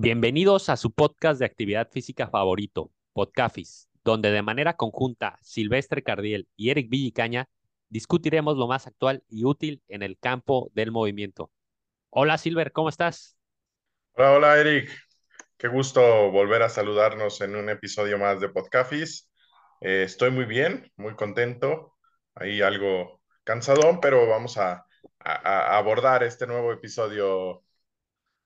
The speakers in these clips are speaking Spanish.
Bienvenidos a su podcast de actividad física favorito, Podcafis, donde de manera conjunta Silvestre Cardiel y Eric Villicaña discutiremos lo más actual y útil en el campo del movimiento. Hola Silver, ¿cómo estás? Hola, hola Eric. Qué gusto volver a saludarnos en un episodio más de Podcafis. Eh, estoy muy bien, muy contento. Ahí algo cansadón, pero vamos a, a- a abordar este nuevo episodio,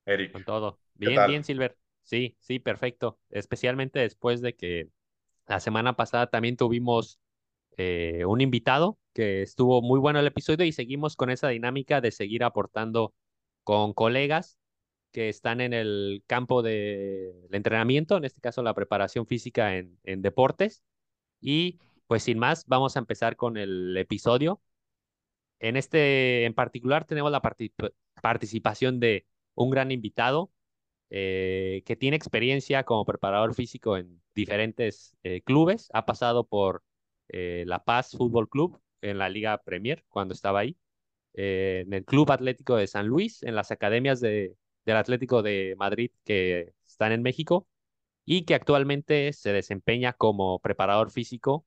Eric. Con todo. ¿Qué Bien, bien, Silver. Sí, sí, perfecto. Especialmente después de que la semana pasada también tuvimos eh, un invitado que estuvo muy bueno el episodio y seguimos con esa dinámica de seguir aportando con colegas que están en el campo del entrenamiento, en este caso la preparación física en, en deportes. Y pues sin más, vamos a empezar con el episodio. En este en particular tenemos la parti- participación de un gran invitado eh, que tiene experiencia como preparador físico en diferentes eh, clubes. Ha pasado por eh, La Paz Fútbol Club en la Liga Premier cuando estaba ahí, en el Club Atlético de San Luis, en las academias de, del Atlético de Madrid que están en México y que actualmente se desempeña como preparador físico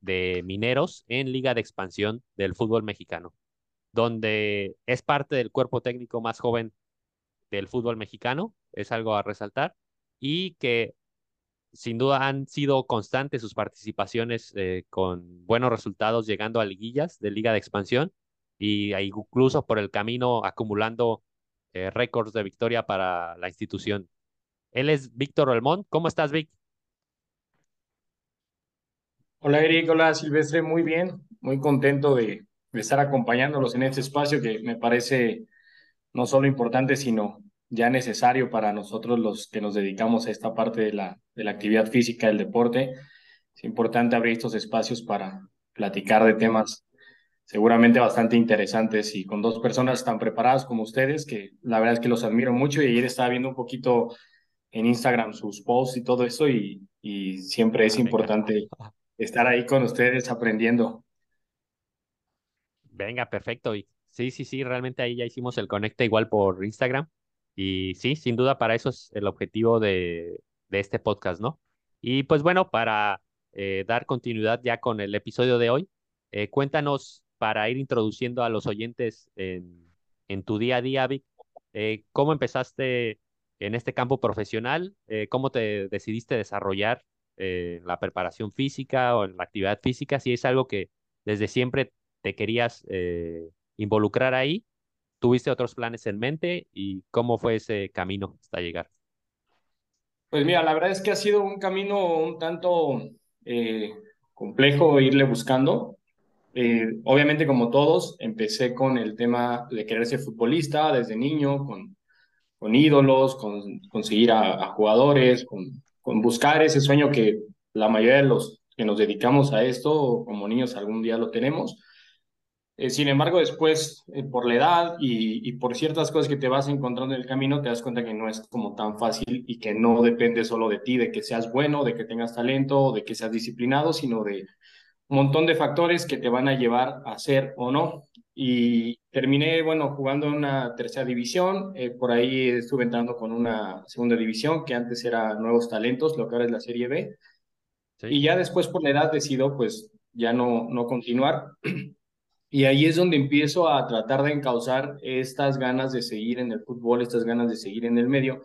de Mineros en Liga de Expansión del fútbol mexicano, donde es parte del cuerpo técnico más joven del fútbol mexicano, es algo a resaltar, y que sin duda han sido constantes sus participaciones eh, con buenos resultados, llegando a liguillas de Liga de Expansión y ahí incluso por el camino acumulando eh, récords de victoria para la institución. Él es Víctor Olmón. ¿Cómo estás, Vic? Hola Eric, hola Silvestre, muy bien, muy contento de estar acompañándolos en este espacio que me parece no solo importante, sino ya necesario para nosotros los que nos dedicamos a esta parte de la, de la actividad física, del deporte. Es importante abrir estos espacios para platicar de temas seguramente bastante interesantes y con dos personas tan preparadas como ustedes, que la verdad es que los admiro mucho y ayer estaba viendo un poquito en Instagram sus posts y todo eso y, y siempre es venga. importante estar ahí con ustedes aprendiendo. Venga, perfecto. Sí, sí, sí, realmente ahí ya hicimos el conecta igual por Instagram. Y sí, sin duda para eso es el objetivo de, de este podcast, ¿no? Y pues bueno, para eh, dar continuidad ya con el episodio de hoy, eh, cuéntanos para ir introduciendo a los oyentes en, en tu día a día, Vic, eh, ¿cómo empezaste en este campo profesional? ¿cómo te decidiste desarrollar la preparación física o la actividad física? Si es algo que desde siempre te querías involucrar ahí, ¿tuviste otros planes en mente y cómo fue ese camino hasta llegar? Pues mira, la verdad es que ha sido un camino un tanto eh, complejo irle buscando. Eh, obviamente, como todos, empecé con el tema de querer ser futbolista desde niño, con, con ídolos, con conseguir a, a jugadores, con, con buscar ese sueño que la mayoría de los que nos dedicamos a esto como niños algún día lo tenemos. Eh, sin embargo, después, eh, por la edad y, y por ciertas cosas que te vas encontrando en el camino, te das cuenta que no es como tan fácil y que no depende solo de ti, de que seas bueno, de que tengas talento, de que seas disciplinado, sino de un montón de factores que te van a llevar a ser o no. Y terminé, bueno, jugando en una tercera división, eh, por ahí estuve entrando con una segunda división que antes era Nuevos Talentos, lo que ahora es la Serie B. Sí, Y ya después por la edad decido pues ya no, no continuar. Y ahí es donde empiezo a tratar de encauzar estas ganas de seguir en el fútbol, estas ganas de seguir en el medio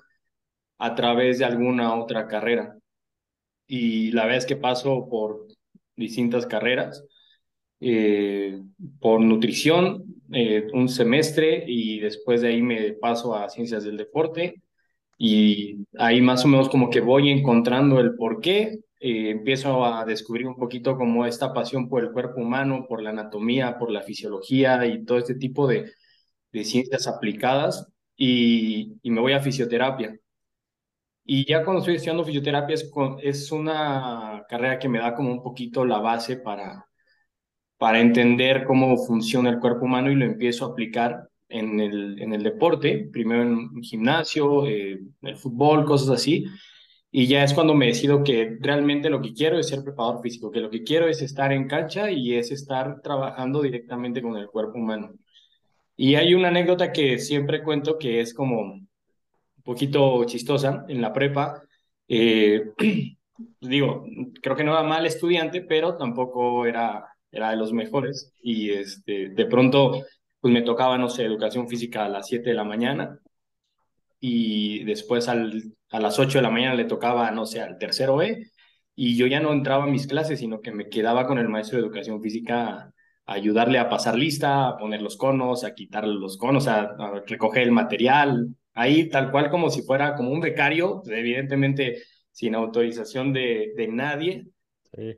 a través de alguna otra carrera. Y la verdad es que paso por distintas carreras, eh, por nutrición, eh, un semestre y después de ahí me paso a ciencias del deporte y ahí más o menos como que voy encontrando el por qué, eh, empiezo a descubrir un poquito como esta pasión por el cuerpo humano, por la anatomía, por la fisiología y todo este tipo de, de ciencias aplicadas y, y me voy a fisioterapia. Y ya cuando estoy estudiando fisioterapia es, es una carrera que me da como un poquito la base para, para entender cómo funciona el cuerpo humano y lo empiezo a aplicar en el, en el deporte, primero en gimnasio, eh, el fútbol, cosas así. Y ya es cuando me decido que realmente lo que quiero es ser preparador físico, que lo que quiero es estar en cancha y es estar trabajando directamente con el cuerpo humano. Y hay una anécdota que siempre cuento que es como poquito chistosa en la prepa. Eh, digo, creo que no era mal estudiante, pero tampoco era, era de los mejores. Y este, de pronto, pues me tocaba, no sé, educación física a las 7 de la mañana. Y después al, a las 8 de la mañana le tocaba, no sé, al tercero E. Y yo ya no entraba a mis clases, sino que me quedaba con el maestro de educación física a ayudarle a pasar lista, a poner los conos, a quitar los conos, a, a recoger el material, ahí tal cual como si fuera como un becario, evidentemente sin autorización de, de nadie.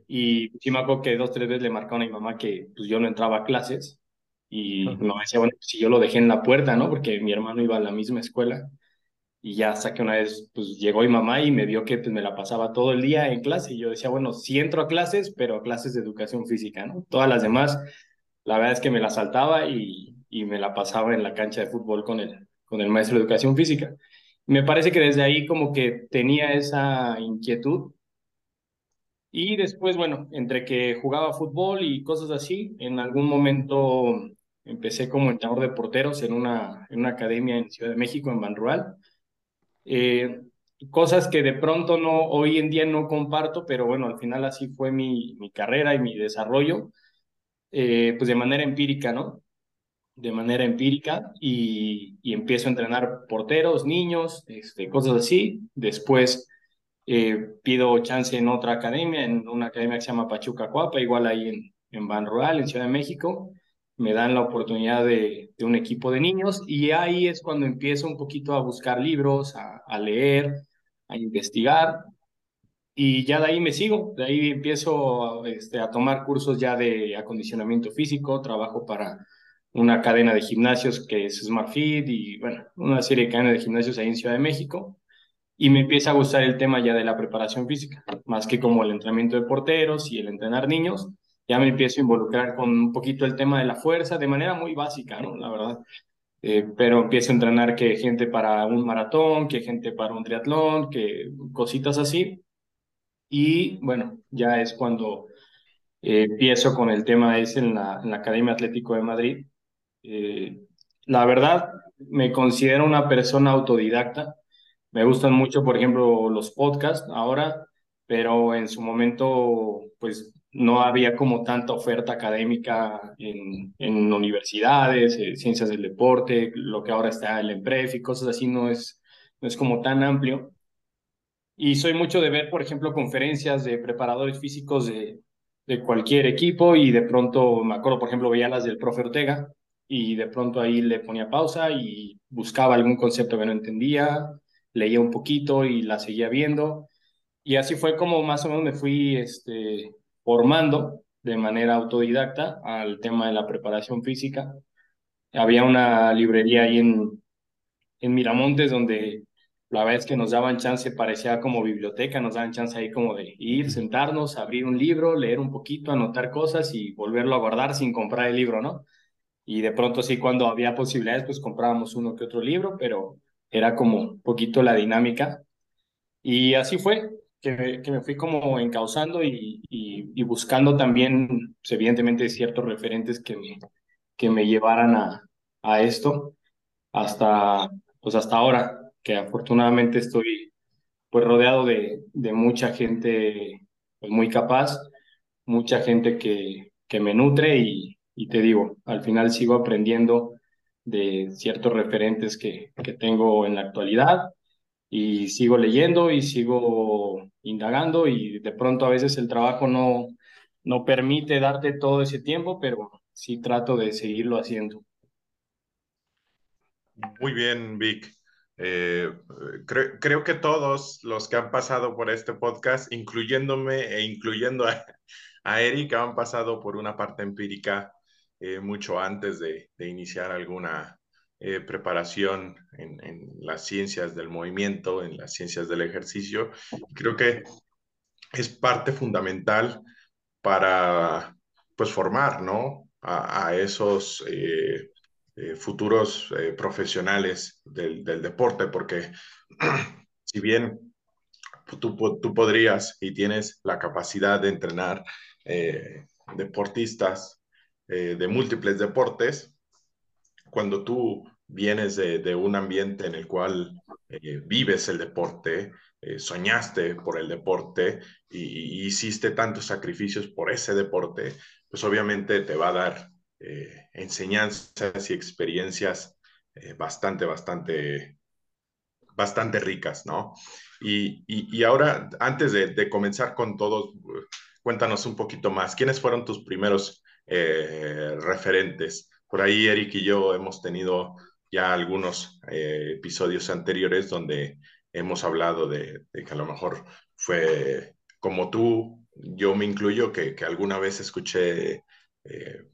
Y sí me acuerdo que dos, tres veces le marcaron a mi mamá que pues, yo no entraba a clases y me decía, bueno, si yo lo dejé en la puerta, ¿no? Porque mi hermano iba a la misma escuela y ya hasta que una vez pues llegó mi mamá y me vio que pues, me la pasaba todo el día en clase y yo decía, bueno, sí entro a clases, pero a clases de educación física, ¿no? Todas las demás, la verdad es que me la saltaba y, y me la pasaba en la cancha de fútbol con el, con el maestro de educación física. Me parece que desde ahí como que tenía esa inquietud. Y después, bueno, entre que jugaba fútbol y cosas así, en algún momento empecé como entrenador de porteros en una, en una academia en Ciudad de México, en Banrural. Eh, cosas que de pronto no, hoy en día no comparto, pero bueno, al final así fue mi, mi carrera y mi desarrollo, eh, pues de manera empírica, ¿no? de manera empírica y, empiezo a entrenar porteros, niños, este, cosas así. Después eh, pido chance en otra academia, en una academia que se llama Pachuca Cuapa, igual ahí en, en Ban Rural, en Ciudad de México. Me dan la oportunidad de, un equipo de niños y ahí es cuando empiezo un poquito a buscar libros, a, a leer, a investigar. Y ya de ahí me sigo, de ahí empiezo este, a tomar cursos ya de acondicionamiento físico, trabajo para una cadena de gimnasios que es SmartFit y bueno, una serie de cadenas de gimnasios ahí en Ciudad de México. Y me empieza a gustar el tema ya de la preparación física, más que como el entrenamiento de porteros y el entrenar niños. Ya me empiezo a involucrar con un poquito el tema de la fuerza de manera muy básica, ¿no? La verdad. Eh, pero empiezo a entrenar que gente para un maratón, que gente para un triatlón, que cositas así. Y bueno, ya es cuando eh, empiezo con el tema es en la, en la Academia Atlético de Madrid, eh, la verdad, me considero una persona autodidacta. Me gustan mucho, por ejemplo, los podcasts ahora, pero en su momento, pues no había como tanta oferta académica en, en universidades, eh, ciencias del deporte, lo que ahora está el EMPREF y cosas así, no es, no es como tan amplio. Y soy mucho de ver, por ejemplo, conferencias de preparadores físicos de, de cualquier equipo y de pronto, me acuerdo, por ejemplo, veía las del profe Ortega y de pronto ahí le ponía pausa y buscaba algún concepto que no entendía, leía un poquito y la seguía viendo. Y así fue como más o menos me fui este, formando de manera autodidacta al tema de la preparación física. Había una librería ahí en, en Miramontes donde la vez que nos daban chance parecía como biblioteca, nos daban chance ahí como de ir, sentarnos, abrir un libro, leer un poquito, anotar cosas y volverlo a guardar sin comprar el libro, ¿no? y de pronto sí cuando había posibilidades pues comprábamos uno que otro libro, pero era como un poquito la dinámica. Y así fue, que que me fui como encauzando y, y, buscando también, pues, evidentemente, ciertos referentes que me, que me llevaran a, a esto. Hasta, pues hasta ahora, que afortunadamente estoy pues rodeado de, de mucha gente pues, muy capaz, mucha gente que, que me nutre y, y te digo, al final sigo aprendiendo de ciertos referentes que, que tengo en la actualidad y sigo leyendo y sigo indagando y de pronto a veces el trabajo no, no permite darte todo ese tiempo, pero sí trato de seguirlo haciendo. Muy bien, Vic. Eh, creo que todos los que han pasado por este podcast, incluyéndome e incluyendo a, a Eric, han pasado por una parte empírica eh, mucho antes de, iniciar alguna eh, preparación en, las ciencias del movimiento, en las ciencias del ejercicio. Creo que es parte fundamental para pues formar, ¿no? A, esos eh, futuros profesionales del, deporte, porque si bien tú, tú, podrías y tienes la capacidad de entrenar deportistas eh, de múltiples deportes, cuando tú vienes de, un ambiente en el cual eh, vives el deporte, eh, soñaste por el deporte y, hiciste tantos sacrificios por ese deporte, pues obviamente te va a dar eh, enseñanzas y experiencias bastante, bastante, bastante ricas, ¿no? Y, ahora, antes de, comenzar con todo, cuéntanos un poquito más. ¿Quiénes fueron tus primeros referentes? Por ahí Eric y yo hemos tenido ya algunos eh, episodios anteriores donde hemos hablado de, que a lo mejor fue como tú, yo me incluyo, que, alguna vez escuché eh,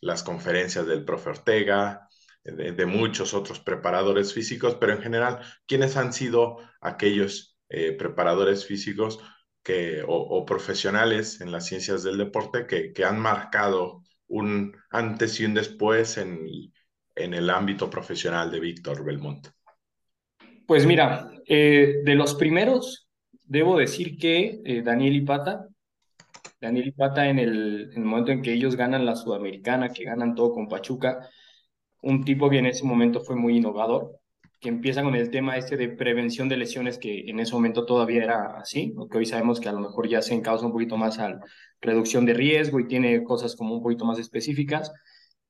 las conferencias del profe Ortega, de, muchos otros preparadores físicos, pero en general, ¿quiénes han sido aquellos eh, preparadores físicos que, o, profesionales en las ciencias del deporte que, que han marcado un antes y un después en en el ámbito profesional de Víctor Belmont? Pues mira, eh, de los primeros, debo decir que eh, Daniel Ipata, Daniel Ipata en el, en el momento en que ellos ganan la Sudamericana, que ganan todo con Pachuca, un tipo que en ese momento fue muy innovador, que empieza con el tema este de prevención de lesiones, que en ese momento todavía era así, aunque hoy sabemos que a lo mejor ya se encausa un poquito más a reducción de riesgo y tiene cosas como un poquito más específicas.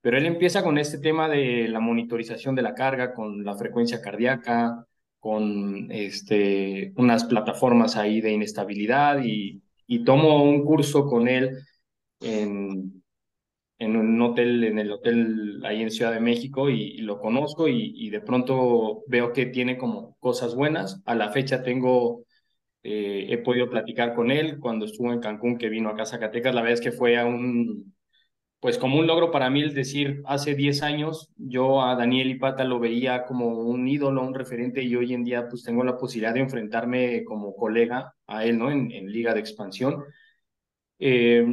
Pero él empieza con este tema de la monitorización de la carga, con la frecuencia cardíaca, con este, unas plataformas ahí de inestabilidad y, y tomo un curso con él en, en un hotel, en el hotel ahí en Ciudad de México y, lo conozco y, y, de pronto veo que tiene como cosas buenas. A la fecha tengo, eh, he podido platicar con él cuando estuvo en Cancún, que vino acá a Zacatecas, la verdad es que fue a un, pues como un logro para mí es decir, hace 10 años yo a Daniel Ipata lo veía como un ídolo, un referente y hoy en día pues tengo la posibilidad de enfrentarme como colega a él, ¿no? En, Liga de Expansión. Eh,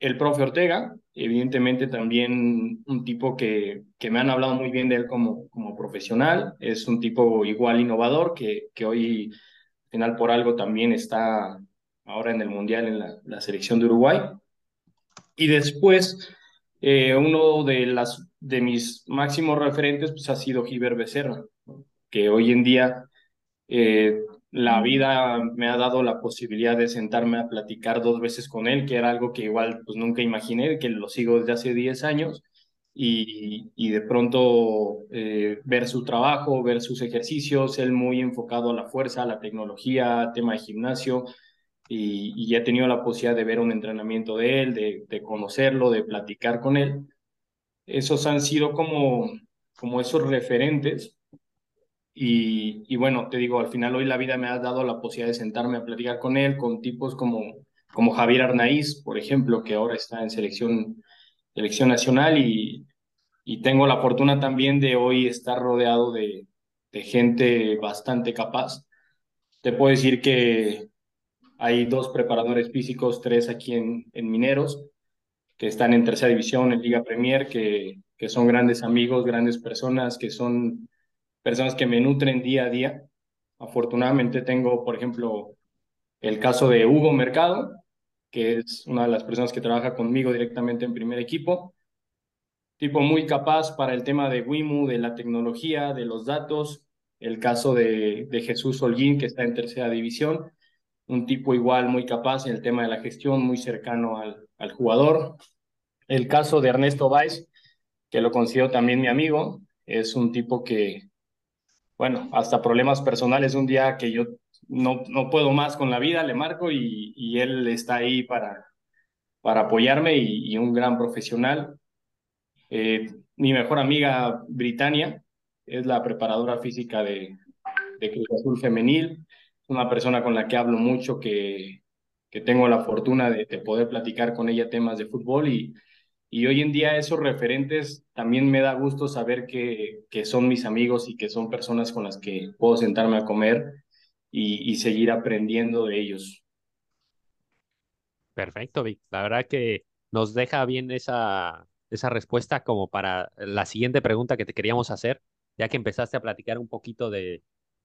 el profe Ortega, evidentemente también un tipo que, que me han hablado muy bien de él como, como profesional, es un tipo igual innovador que, que hoy, al final por algo, también está ahora en el Mundial en la, la selección de Uruguay. Y después, eh, uno de, las, de mis máximos referentes pues, ha sido Giver Becerra, que hoy en día eh, la vida me ha dado la posibilidad de sentarme a platicar dos veces con él, que era algo que igual pues nunca imaginé, que lo sigo desde hace 10 años, y, y de pronto eh, ver su trabajo, ver sus ejercicios, él muy enfocado a la fuerza, a la tecnología, tema de gimnasio, y, ya he tenido la posibilidad de ver un entrenamiento de él, de, conocerlo, de platicar con él. Esos han sido como, como esos referentes. Y, y, bueno, te digo, al final hoy la vida me ha dado la posibilidad de sentarme a platicar con él, con tipos como, como Javier Arnaiz, por ejemplo, que ahora está en selección, selección nacional y, y tengo la fortuna también de hoy estar rodeado de, de gente bastante capaz. Te puedo decir que, hay dos preparadores físicos, tres aquí en, en Mineros, que están en tercera división, en Liga Premier, que, que son grandes amigos, grandes personas, que son personas que me nutren día a día. Afortunadamente tengo, por ejemplo, el caso de Hugo Mercado, que es una de las personas que trabaja conmigo directamente en primer equipo. Tipo muy capaz para el tema de WIMU, de la tecnología, de los datos. El caso de, Jesús Holguín, que está en tercera división un tipo igual muy capaz en el tema de la gestión, muy cercano al, al jugador. El caso de Ernesto Valls, que lo considero también mi amigo, es un tipo que, bueno, hasta problemas personales, un día que yo no, no puedo más con la vida, le marco y, y él está ahí para, para apoyarme y, un gran profesional. Eh, mi mejor amiga Britannia es la preparadora física de, de Cruz Azul Femenil una persona con la que hablo mucho, que, que tengo la fortuna de, poder platicar con ella temas de fútbol y, y hoy en día esos referentes también me da gusto saber que, que son mis amigos y que son personas con las que puedo sentarme a comer y, y seguir aprendiendo de ellos. Perfecto, Vic. La verdad que nos deja bien esa, esa respuesta como para la siguiente pregunta que te queríamos hacer, ya que empezaste a platicar un poquito de,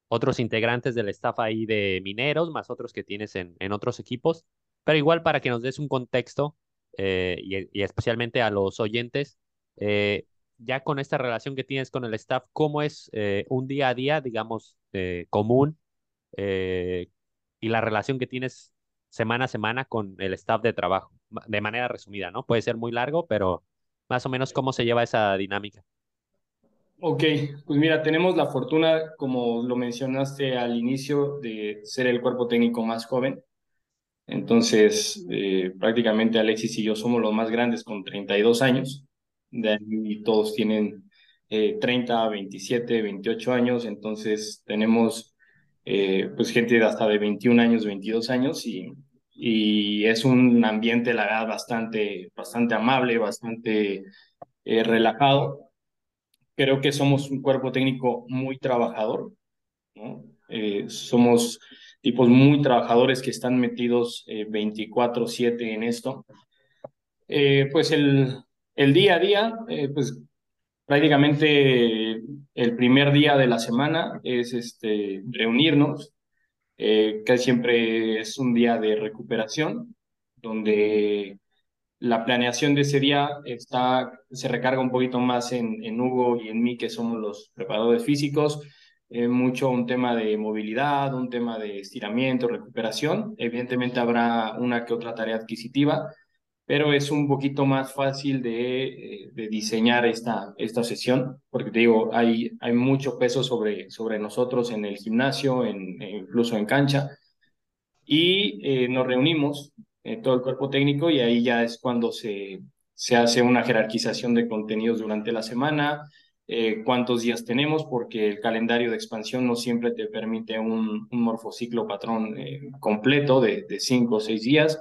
otros integrantes del staff ahí de Mineros, más otros que tienes en, en otros equipos, pero igual para que nos des un contexto eh, y, especialmente a los oyentes, eh, ya con esta relación que tienes con el staff, ¿cómo es eh, un día a día, digamos, común y la relación que tienes semana a semana con el staff de trabajo? De manera resumida, ¿no? Puede ser muy largo, pero más o menos cómo se lleva esa dinámica. Ok, pues mira, tenemos la fortuna, como lo mencionaste al inicio, de ser el cuerpo técnico más joven. Entonces, prácticamente Alexis y yo somos los más grandes con 32 años de ahí todos tienen eh, 30, 27, 28 años, entonces tenemos eh, pues gente de hasta de 21 años, 22 años y, y es un ambiente, la verdad, bastante, bastante amable, bastante eh, relajado. Creo que somos un cuerpo técnico muy trabajador. Eh, somos tipos muy trabajadores que están metidos 24/7 en esto. pues el, el día a día, eh, pues prácticamente el primer día de la semana es este, reunirnos, eh, que siempre es un día de recuperación, donde la planeación de ese día está, se recarga un poquito más en, en Hugo y en mí, que somos los preparadores físicos, eh, mucho un tema de movilidad, un tema de estiramiento, recuperación. Evidentemente habrá una que otra tarea adquisitiva, pero es un poquito más fácil de, eh, de, diseñar esta, esta sesión, porque digo, hay, hay mucho peso sobre, sobre nosotros en el gimnasio, en, incluso en cancha, y eh, nos reunimos, eh, todo el cuerpo técnico, y ahí ya es cuando se, se hace una jerarquización de contenidos durante la semana, cuántos días tenemos, porque el calendario de expansión no siempre te permite un, un morfociclo patrón completo de, cinco o seis días,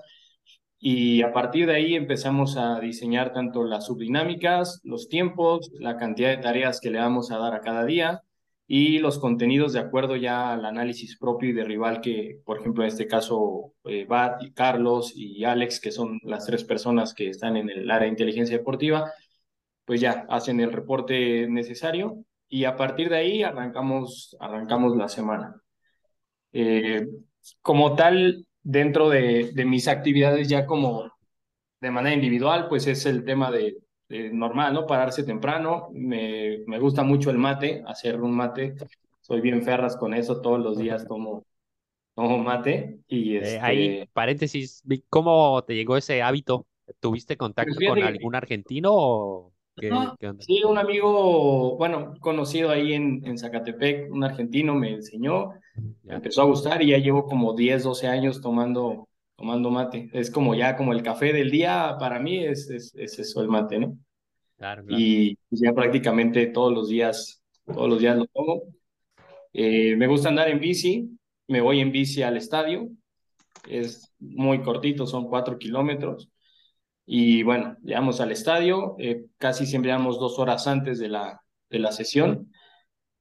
y a partir de ahí empezamos a diseñar tanto las subdinámicas, los tiempos, la cantidad de tareas que le vamos a dar a cada día y los contenidos de acuerdo ya al análisis propio y de rival que, por ejemplo, en este caso, eh, Bat Carlos y Alex, que son las tres personas que están en el área de inteligencia deportiva, pues ya hacen el reporte necesario y a partir de ahí arrancamos, arrancamos la semana. Eh, como tal, dentro de, de, mis actividades ya como de manera individual, pues es el tema de, normal, ¿no? Pararse temprano. Me, me, gusta mucho el mate, hacer un mate. Soy bien ferras con eso, todos los días tomo, tomo mate. Y este... ahí, paréntesis, ¿cómo te llegó ese hábito? ¿Tuviste contacto con algún argentino o...? ¿Qué, ¿qué onda? Sí, un amigo, bueno, conocido ahí en, en Zacatepec, un argentino me enseñó, me empezó a gustar y ya llevo como 10, 12 años tomando, tomando mate. Es como ya como el café del día, para mí es, es, es eso el mate, ¿no? Claro, claro. Y ya prácticamente todos los días, todos los días lo tomo. Eh, me gusta andar en bici, me voy en bici al estadio, es muy cortito, son cuatro kilómetros. Y bueno, llegamos al estadio, eh, casi siempre llegamos dos horas antes de la, de la sesión.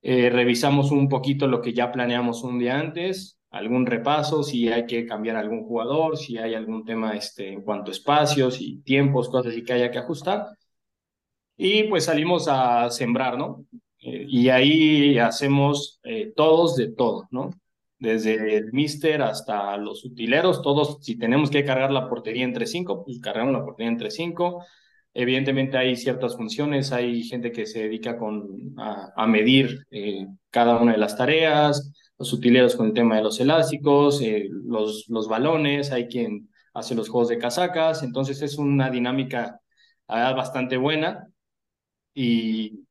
Eh, revisamos un poquito lo que ya planeamos un día antes, algún repaso, si hay que cambiar algún jugador, si hay algún tema este, en cuanto a espacios y tiempos, cosas y que haya que ajustar. Y pues salimos a sembrar, ¿no? Eh, y ahí hacemos todos de todo, ¿no? Desde el mister hasta los utileros, todos, si tenemos que cargar la portería entre cinco, pues cargamos la portería entre cinco. Evidentemente hay ciertas funciones, hay gente que se dedica con, a, medir eh, cada una de las tareas, los utileros con el tema de los elásticos, eh, los, los balones, hay quien hace los juegos de casacas, entonces es una dinámica bastante buena y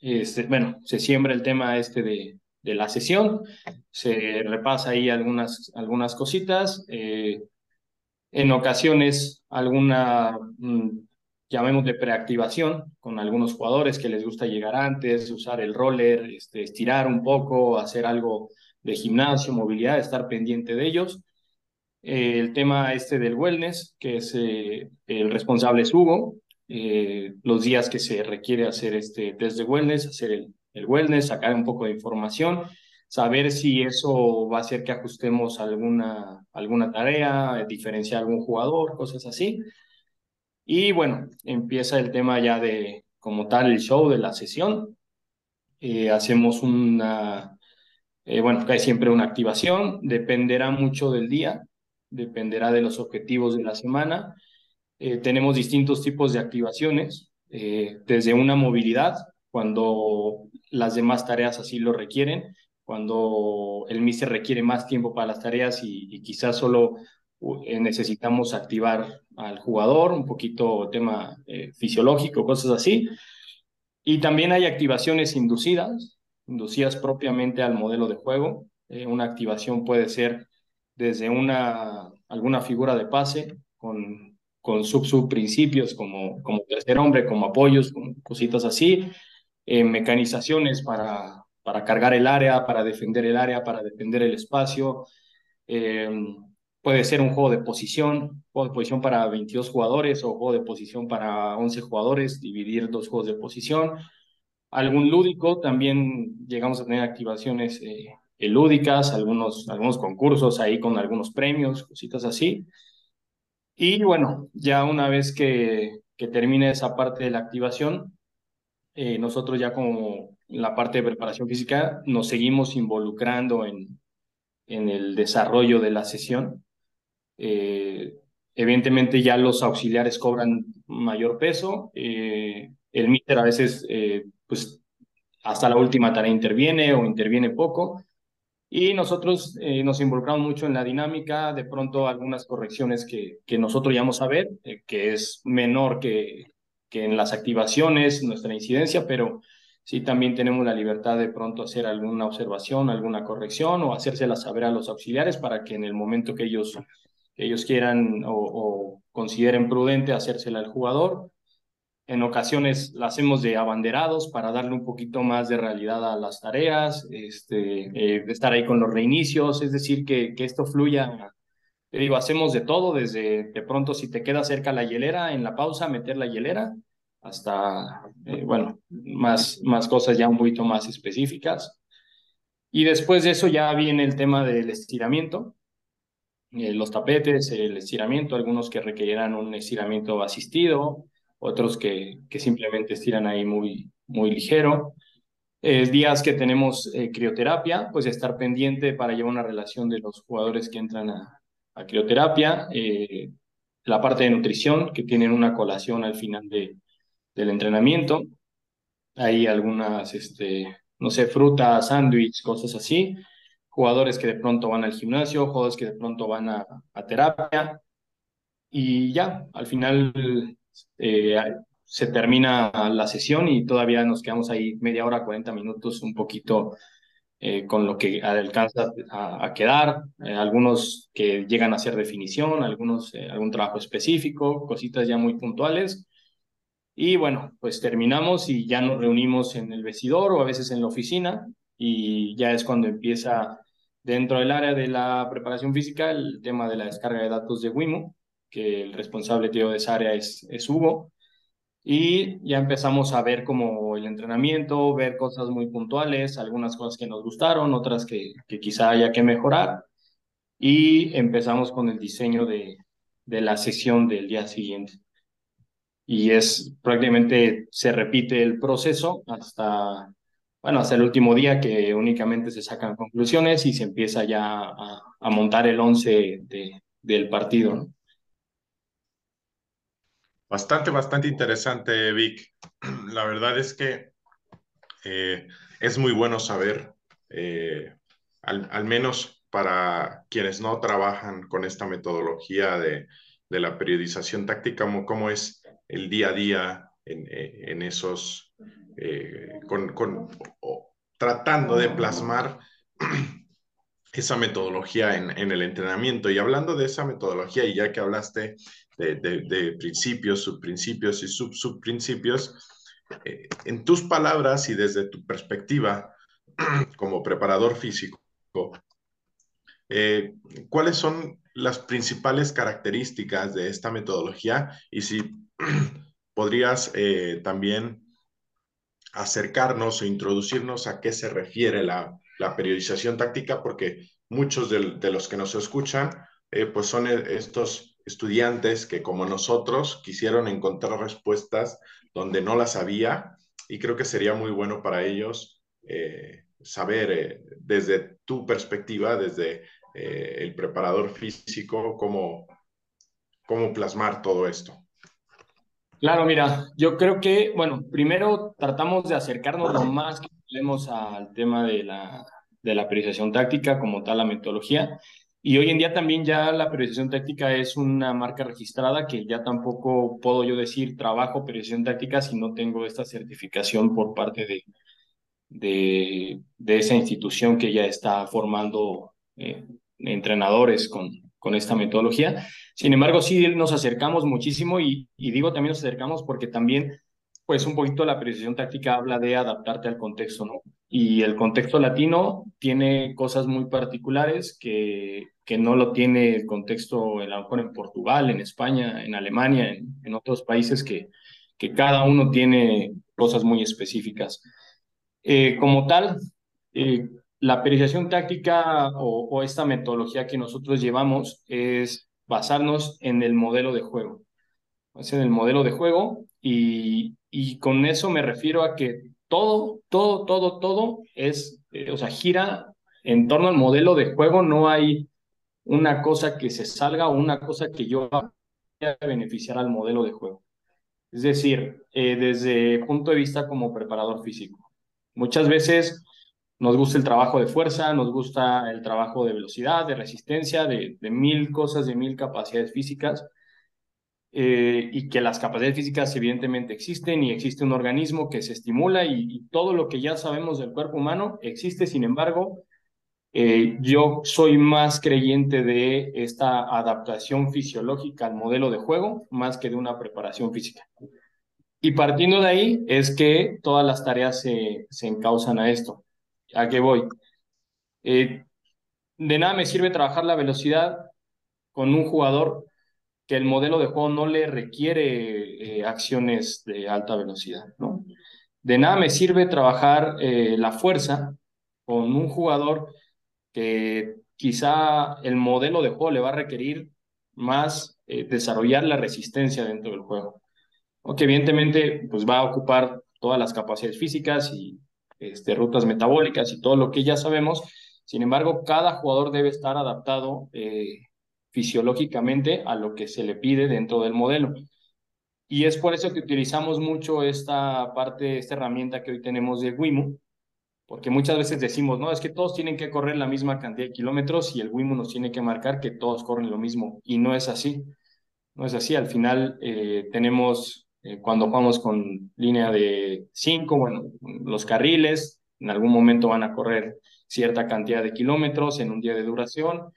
este, bueno, se siembra el tema este de, de la sesión, se repasa ahí algunas, algunas cositas, eh, en ocasiones alguna, mm, llamemos de preactivación con algunos jugadores que les gusta llegar antes, usar el roller, este, estirar un poco, hacer algo de gimnasio, movilidad, estar pendiente de ellos. Eh, el tema este del wellness, que es eh, el responsable es Hugo, los días que se requiere hacer este test de wellness, hacer el, el wellness, sacar un poco de información, saber si eso va a hacer que ajustemos alguna, alguna tarea, diferenciar algún jugador, cosas así. Y bueno, empieza el tema ya de como tal el show de la sesión. Eh, hacemos una, eh, bueno, hay siempre una activación, dependerá mucho del día, dependerá de los objetivos de la semana. Eh, tenemos distintos tipos de activaciones. eh, desde una movilidad, cuando las demás tareas así lo requieren, cuando el MISE requiere más tiempo para las tareas y, quizás solo eh, necesitamos activar al jugador, un poquito tema eh, fisiológico, cosas así. Y también hay activaciones inducidas, inducidas propiamente al modelo de juego. una activación puede ser desde una, alguna figura de pase con con sub principios como, como tercer hombre, como apoyos, cositas así, eh, mecanizaciones para, para cargar el área, para defender el área, para defender el espacio. Eh, puede ser un juego de posición, juego de posición para 22 jugadores o juego de posición para 11 jugadores, dividir dos juegos de posición. Algún lúdico, también llegamos a tener activaciones eh, lúdicas, algunos, algunos concursos ahí con algunos premios, cositas así. Y bueno, ya una vez que, que termine esa parte de la activación, eh, nosotros ya como la parte de preparación física nos seguimos involucrando en, en el desarrollo de la sesión. Eh, evidentemente ya los auxiliares cobran mayor peso. Eh, el míster a veces, pues hasta la última tarea interviene o interviene poco. Y nosotros eh, nos involucramos mucho en la dinámica, de pronto algunas correcciones que, que nosotros vamos a ver, eh, que es menor que, que en las activaciones, nuestra incidencia, pero sí también tenemos la libertad de pronto hacer alguna observación, alguna corrección o hacérsela saber a los auxiliares para que en el momento que ellos, ellos quieran o, o consideren prudente hacérsela al jugador, en ocasiones la hacemos de abanderados para darle un poquito más de realidad a las tareas, este, eh, estar ahí con los reinicios, es decir, que, que esto fluya. Te digo, hacemos de todo, desde de pronto si te queda cerca la hielera, en la pausa meter la hielera, hasta, eh, bueno, más, más cosas ya un poquito más específicas. Y después de eso ya viene el tema del estiramiento, eh, los tapetes, el estiramiento, algunos que requerirán un estiramiento asistido, otros que, que simplemente estiran ahí muy, muy ligero. Eh, días que tenemos eh, crioterapia, pues estar pendiente para llevar una relación de los jugadores que entran a, a crioterapia. Eh, la parte de nutrición, que tienen una colación al final de, del entrenamiento. Hay algunas, este, no sé, frutas, sándwich, cosas así. Jugadores que de pronto van al gimnasio, jugadores que de pronto van a, terapia. Y ya, al final eh, se termina la sesión y todavía nos quedamos ahí media hora, 40 minutos, un poquito eh, con lo que alcanza a, quedar, eh, algunos que llegan a hacer definición, algunos algún trabajo específico, cositas ya muy puntuales. Y bueno, pues terminamos y ya nos reunimos en el vestidor o a veces en la oficina y ya es cuando empieza dentro del área de la preparación física el tema de la descarga de datos de Wimo que el responsable tío de esa área es, es Hugo. Y ya empezamos a ver como el entrenamiento, ver cosas muy puntuales, algunas cosas que nos gustaron, otras que, quizá haya que mejorar. Y empezamos con el diseño de, de la sesión del día siguiente. Y es prácticamente se repite el proceso hasta, bueno, hasta el último día que únicamente se sacan conclusiones y se empieza ya a, montar el once de, del partido. Bastante, bastante interesante, Vic. La verdad es que eh, es muy bueno saber, eh, al, menos para quienes no trabajan con esta metodología de, la periodización táctica, cómo, es el día a día en, eh, esos, con, tratando de plasmar esa metodología en, en, el entrenamiento. Y hablando de esa metodología, y ya que hablaste de, principios, subprincipios y sub-subprincipios. Eh, en tus palabras y desde tu perspectiva como preparador físico, eh, ¿cuáles son las principales características de esta metodología? Y si podrías eh, también acercarnos o introducirnos a qué se refiere la, periodización táctica, porque muchos de, de, los que nos escuchan, pues son estos estudiantes que como nosotros quisieron encontrar respuestas donde no las había y creo que sería muy bueno para ellos eh, saber eh, desde tu perspectiva, desde eh, el preparador físico, cómo, cómo plasmar todo esto. Claro, mira, yo creo que, bueno, primero tratamos de acercarnos lo más que podemos al tema de la, de la periodización táctica, como tal, la metodología. Y hoy en día también ya la periodización táctica es una marca registrada que ya tampoco puedo yo decir trabajo periodización táctica si no tengo esta certificación por parte de, de, esa institución que ya está formando eh, entrenadores con, con esta metodología. Sin embargo, sí nos acercamos muchísimo y, digo también nos acercamos porque también, pues un poquito la precisión táctica habla de adaptarte al contexto, ¿no? Y el contexto latino tiene cosas muy particulares que, que no lo tiene el contexto, a lo mejor en Portugal, en España, en Alemania, en, otros países que, que cada uno tiene cosas muy específicas. Eh, como tal, eh, la periodización táctica o, o, esta metodología que nosotros llevamos es basarnos en el modelo de juego. Es en el modelo de juego y, y con eso me refiero a que todo, todo, todo, todo es, eh, o sea, gira en torno al modelo de juego. No hay una cosa que se salga o una cosa que yo vaya a beneficiar al modelo de juego. Es decir, eh, desde punto de vista como preparador físico. Muchas veces nos gusta el trabajo de fuerza, nos gusta el trabajo de velocidad, de resistencia, de mil cosas, de mil capacidades físicas, eh, y que las capacidades físicas evidentemente existen y existe un organismo que se estimula y, todo lo que ya sabemos del cuerpo humano existe, sin embargo, eh, yo soy más creyente de esta adaptación fisiológica al modelo de juego más que de una preparación física. Y partiendo de ahí es que todas las tareas se, se encausan a esto. ¿A qué voy? Eh, de nada me sirve trabajar la velocidad con un jugador que el modelo de juego no le requiere eh, acciones de alta velocidad, ¿no? De nada me sirve trabajar eh, la fuerza con un jugador que quizá el modelo de juego le va a requerir más eh, desarrollar la resistencia dentro del juego. Aunque evidentemente pues va a ocupar todas las capacidades físicas y este, rutas metabólicas y todo lo que ya sabemos. Sin embargo, cada jugador debe estar adaptado fisiológicamente a lo que se le pide dentro del modelo. Y es por eso que utilizamos mucho esta parte, esta herramienta que hoy tenemos de WIMU, porque muchas veces decimos, no, es que todos tienen que correr la misma cantidad de kilómetros y el WIMU nos tiene que marcar que todos corren lo mismo. Y no es así. No es así. Al final eh, tenemos eh, cuando jugamos con línea de 5, bueno, los carriles en algún momento van a correr cierta cantidad de kilómetros en un día de duración.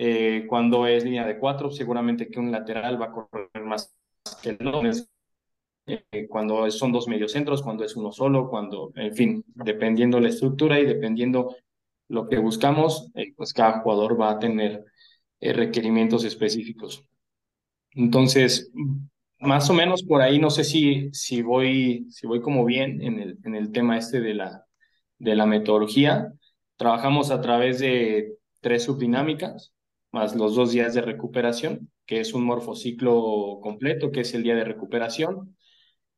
Eh, cuando es línea de 4, seguramente que un lateral va a correr más que el otro. Eh, cuando son dos mediocentros, cuando es uno solo, cuando, en fin, dependiendo la estructura y dependiendo lo que buscamos, eh, pues cada jugador va a tener eh, requerimientos específicos. Entonces, más o menos por ahí, no sé si, si, voy, si voy como bien en el, en el tema este de la, de la metodología. Trabajamos a través de tres subdinámicas, más los dos días de recuperación, que es un morfociclo completo, que es el día de recuperación.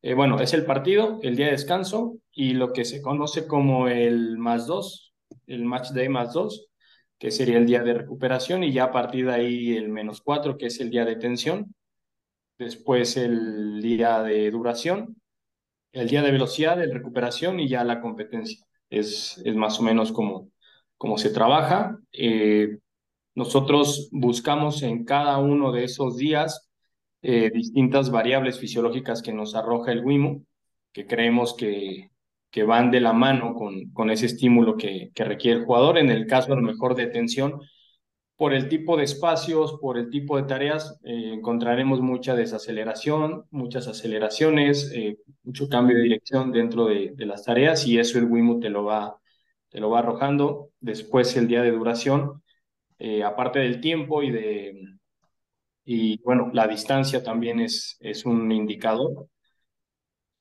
Eh, bueno, es el partido, el día de descanso y lo que se conoce como el más dos, el match day más dos, que sería el día de recuperación y ya a partir de ahí el menos cuatro, que es el día de tensión después el día de duración, el día de velocidad, de recuperación y ya la competencia. Es, es más o menos como, como se trabaja. Eh, nosotros buscamos en cada uno de esos días eh, distintas variables fisiológicas que nos arroja el WIMU, que creemos que, que van de la mano con, con ese estímulo que, que requiere el jugador. En el caso a lo mejor de tensión, por el tipo de espacios, por el tipo de tareas, eh, encontraremos mucha desaceleración, muchas aceleraciones, eh, mucho cambio de dirección dentro de, de, las tareas y eso el WIMU te lo va, te lo va arrojando. Después el día de duración, eh, aparte del tiempo y de, y bueno, la distancia también es, es un indicador.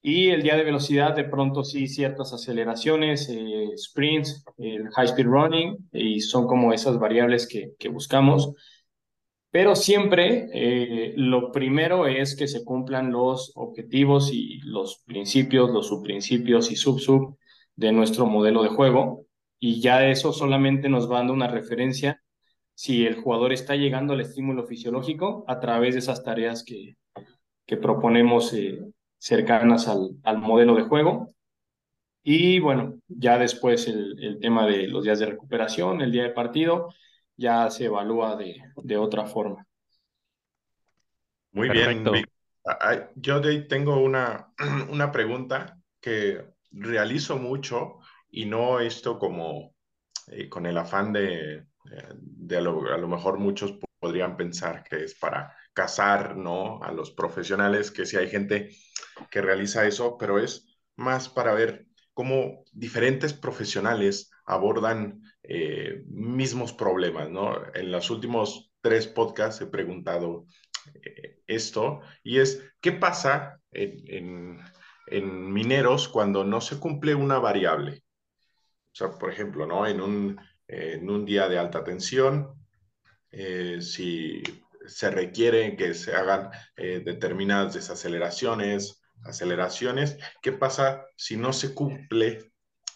Y el día de velocidad, de pronto sí, ciertas aceleraciones, eh, sprints, el high speed running, y son como esas variables que, que buscamos. Pero siempre eh, lo primero es que se cumplan los objetivos y los principios, los subprincipios y sub-sub de nuestro modelo de juego. Y ya eso solamente nos va dando una referencia si el jugador está llegando al estímulo fisiológico a través de esas tareas que, que proponemos eh, cercanas al, al, modelo de juego. Y bueno, ya después el, el, tema de los días de recuperación, el día de partido, ya se evalúa de, de otra forma. Muy bien. Yo tengo una, una pregunta que realizo mucho y no esto como eh, con el afán de, de lo, a, lo, mejor muchos podrían pensar que es para casar, ¿no? A los profesionales, que si hay gente que realiza eso, pero es más para ver cómo diferentes profesionales abordan eh, mismos problemas, ¿no? En los últimos tres podcasts he preguntado eh, esto y es, ¿qué pasa en, en, en, mineros cuando no se cumple una variable? O sea, por ejemplo, ¿no? En un, en un día de alta tensión, eh, si se requiere que se hagan eh, determinadas desaceleraciones, aceleraciones, ¿qué pasa si no se cumple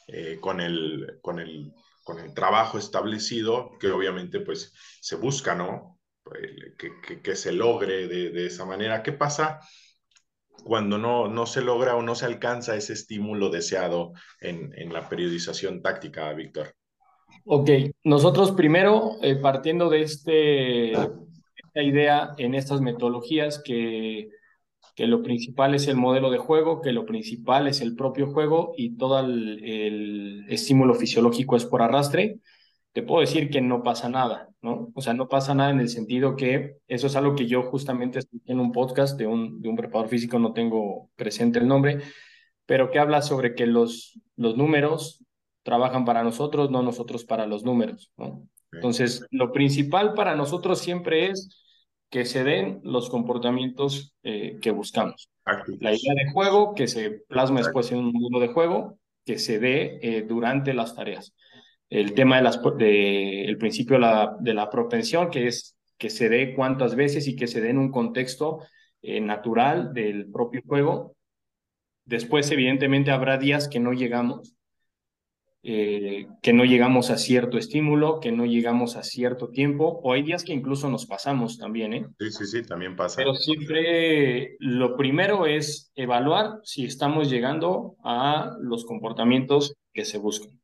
eh, con, el, con, el, con el trabajo establecido, que obviamente pues se busca, ¿no? Que, que, que se logre de, de, esa manera. ¿Qué pasa cuando no, no se logra o no se alcanza ese estímulo deseado en, en la periodización táctica, Víctor? Ok, nosotros primero, eh, partiendo de este, esta idea en estas metodologías, que, que, lo principal es el modelo de juego, que lo principal es el propio juego y todo el, el, estímulo fisiológico es por arrastre, te puedo decir que no pasa nada, ¿no? O sea, no pasa nada en el sentido que eso es algo que yo justamente escuché en un podcast de un, de un preparador físico, no tengo presente el nombre, pero que habla sobre que los, los números trabajan para nosotros, no nosotros para los números. ¿no? Entonces, lo principal para nosotros siempre es que se den los comportamientos eh, que buscamos. La idea de juego, que se plasma después en un mundo de juego, que se dé eh, durante las tareas. El tema de las, de, el principio de la, de la propensión, que es que se dé cuántas veces y que se dé en un contexto eh, natural del propio juego. Después, evidentemente, habrá días que no llegamos eh, que no llegamos a cierto estímulo, que no llegamos a cierto tiempo, o hay días que incluso nos pasamos también, ¿eh? Sí, sí, sí, también pasa. Pero siempre lo primero es evaluar si estamos llegando a los comportamientos que se buscan.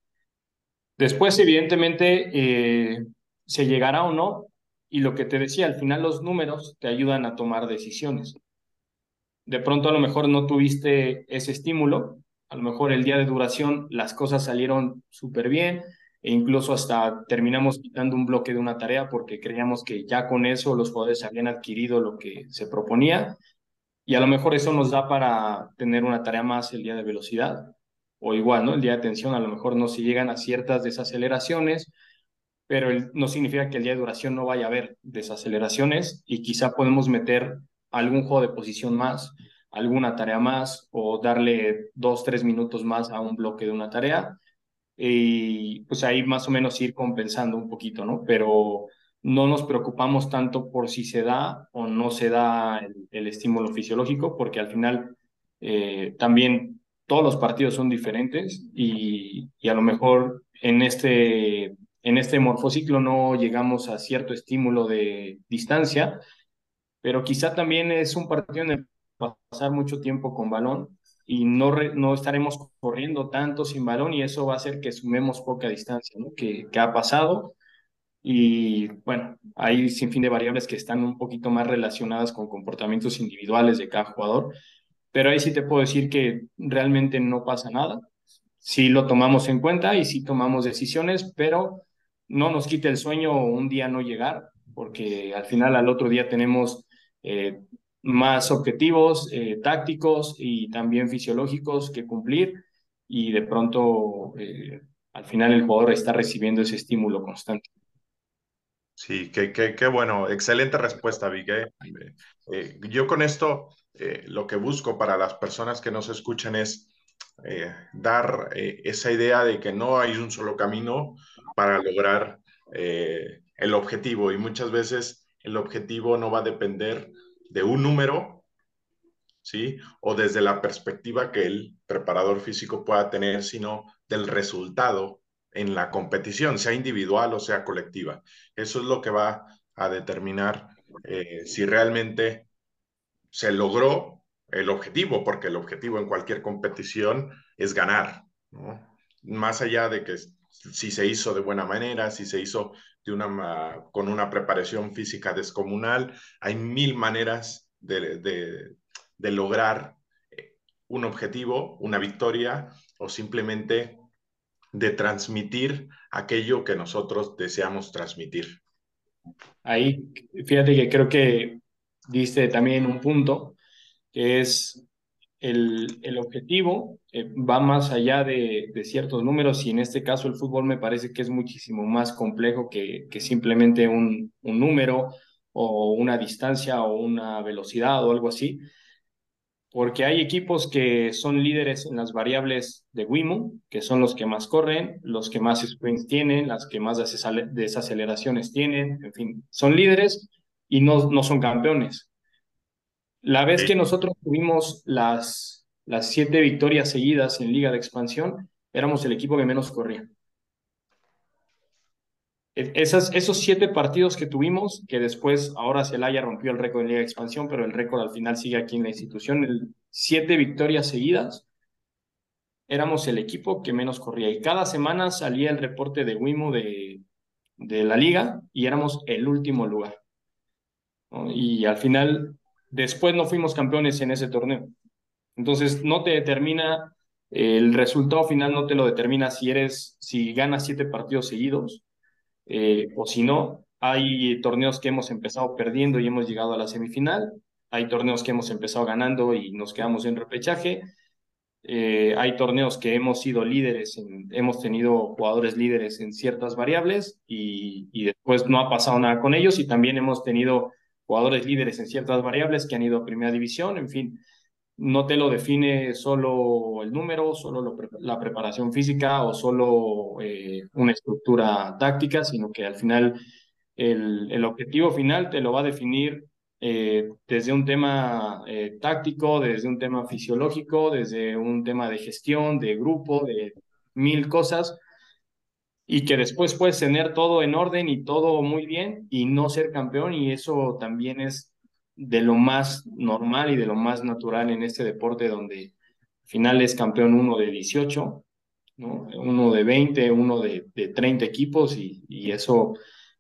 Después, evidentemente, eh, se llegará o no, y lo que te decía, al final los números te ayudan a tomar decisiones. De pronto a lo mejor no tuviste ese estímulo, a lo mejor el día de duración las cosas salieron súper bien e incluso hasta terminamos quitando un bloque de una tarea porque creíamos que ya con eso los jugadores habían adquirido lo que se proponía y a lo mejor eso nos da para tener una tarea más el día de velocidad o igual, ¿no? El día de tensión a lo mejor no se llegan a ciertas desaceleraciones, pero no significa que el día de duración no vaya a haber desaceleraciones y quizá podemos meter algún juego de posición más alguna tarea más o darle dos, tres minutos más a un bloque de una tarea y pues ahí más o menos ir compensando un poquito, ¿no? Pero no nos preocupamos tanto por si se da o no se da el, el estímulo fisiológico, porque al final eh, también todos los partidos son diferentes y, y, a lo mejor en este, en este morfociclo no llegamos a cierto estímulo de distancia, pero quizá también es un partido en el pasar mucho tiempo con balón y no, no estaremos corriendo tanto sin balón y eso va a hacer que sumemos poca distancia, ¿no? Que, que ha pasado y bueno, hay sin fin de variables que están un poquito más relacionadas con comportamientos individuales de cada jugador, pero ahí sí te puedo decir que realmente no pasa nada. Sí lo tomamos en cuenta y sí tomamos decisiones, pero no nos quita el sueño un día no llegar, porque al final al otro día tenemos eh, más objetivos eh, tácticos y también fisiológicos que cumplir y de pronto eh, al final el jugador está recibiendo ese estímulo constante. Sí, qué, qué, qué bueno, excelente respuesta, Vic. Eh, yo con esto lo que busco para las personas que nos escuchan es dar esa idea de que no hay un solo camino para lograr el objetivo y muchas veces el objetivo no va a depender de un número, ¿sí? O desde la perspectiva que el preparador físico pueda tener, sino del resultado en la competición, sea individual o sea colectiva. Eso es lo que va a determinar eh, si realmente se logró el objetivo, porque el objetivo en cualquier competición es ganar, ¿no? Más allá de que si se hizo de buena manera, si se hizo con una preparación física descomunal, hay mil maneras de, de, de lograr eh, un objetivo, una victoria o simplemente de transmitir aquello que nosotros deseamos transmitir. Ahí, fíjate que creo que diste también un punto, que es el, el objetivo eh, va más allá de, de, ciertos números y en este caso el fútbol me parece que es muchísimo más complejo que, que simplemente un, un número o una distancia o una velocidad o algo así porque hay equipos que son líderes en las variables de WIMU, que son los que más corren, los que más sprints tienen, las que más desaceleraciones tienen, en fin, son líderes y no, no son campeones. La vez que nosotros tuvimos las, las siete victorias seguidas en Liga de Expansión, éramos el equipo que menos corría. E, esas, esos siete partidos que tuvimos, que después ahora Celaya rompió el récord en Liga de Expansión, pero el récord al final sigue aquí en la institución, el, siete victorias seguidas, éramos el equipo que menos corría. Y cada semana salía el reporte de Wimo de, de la liga y éramos el último lugar. Y al final, después no fuimos campeones en ese torneo. Entonces, no te determina, el resultado final no te lo determina si eres, si ganas siete partidos seguidos eh, o si no, hay torneos que hemos empezado perdiendo y hemos llegado a la semifinal, hay torneos que hemos empezado ganando y nos quedamos en repechaje, eh, hay torneos que hemos sido líderes, hemos tenido jugadores líderes en ciertas variables y, y después no ha pasado nada con ellos. Y también hemos tenido jugadores líderes en ciertas variables que han ido a primera división, en fin, no te lo define solo el número, solo la preparación física o solo eh, una estructura táctica, sino que al final el, objetivo final te lo va a definir eh, desde un tema eh, táctico, desde un tema fisiológico, desde un tema de gestión, de grupo, de mil cosas, y que después puedes tener todo en orden y todo muy bien y no ser campeón, y eso también es de lo más normal y de lo más natural en este deporte donde al final es campeón uno de 18, ¿no? uno de 20, uno de, de 30 equipos y, y, eso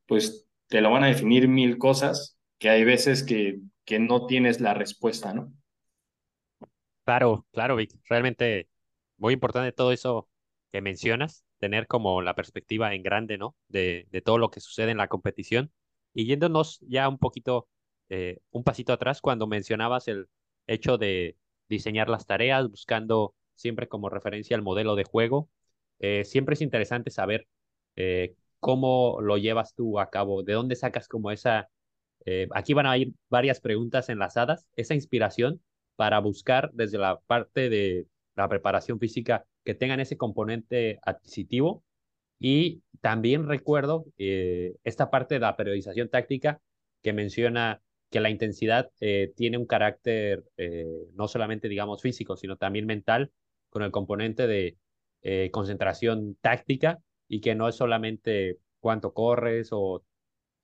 pues te lo van a definir mil cosas que hay veces que, que no tienes la respuesta, ¿no? Claro, claro, Vic. Realmente muy importante todo eso que mencionas, tener como la perspectiva en grande, ¿no? De, de todo lo que sucede en la competición. Y yéndonos ya un poquito eh, un pasito atrás cuando mencionabas el hecho de diseñar las tareas, buscando siempre como referencia al modelo de juego. Eh, siempre es interesante saber eh, cómo lo llevas tú a cabo, de dónde sacas como esa, aquí van a ir varias preguntas enlazadas, esa inspiración para buscar desde la parte de la preparación física que tengan ese componente adquisitivo. Y también recuerdo esta parte de la periodización táctica que menciona que la intensidad eh, tiene un carácter eh, no solamente, digamos, físico, sino también mental, con el componente de eh, concentración táctica y que no es solamente cuánto corres o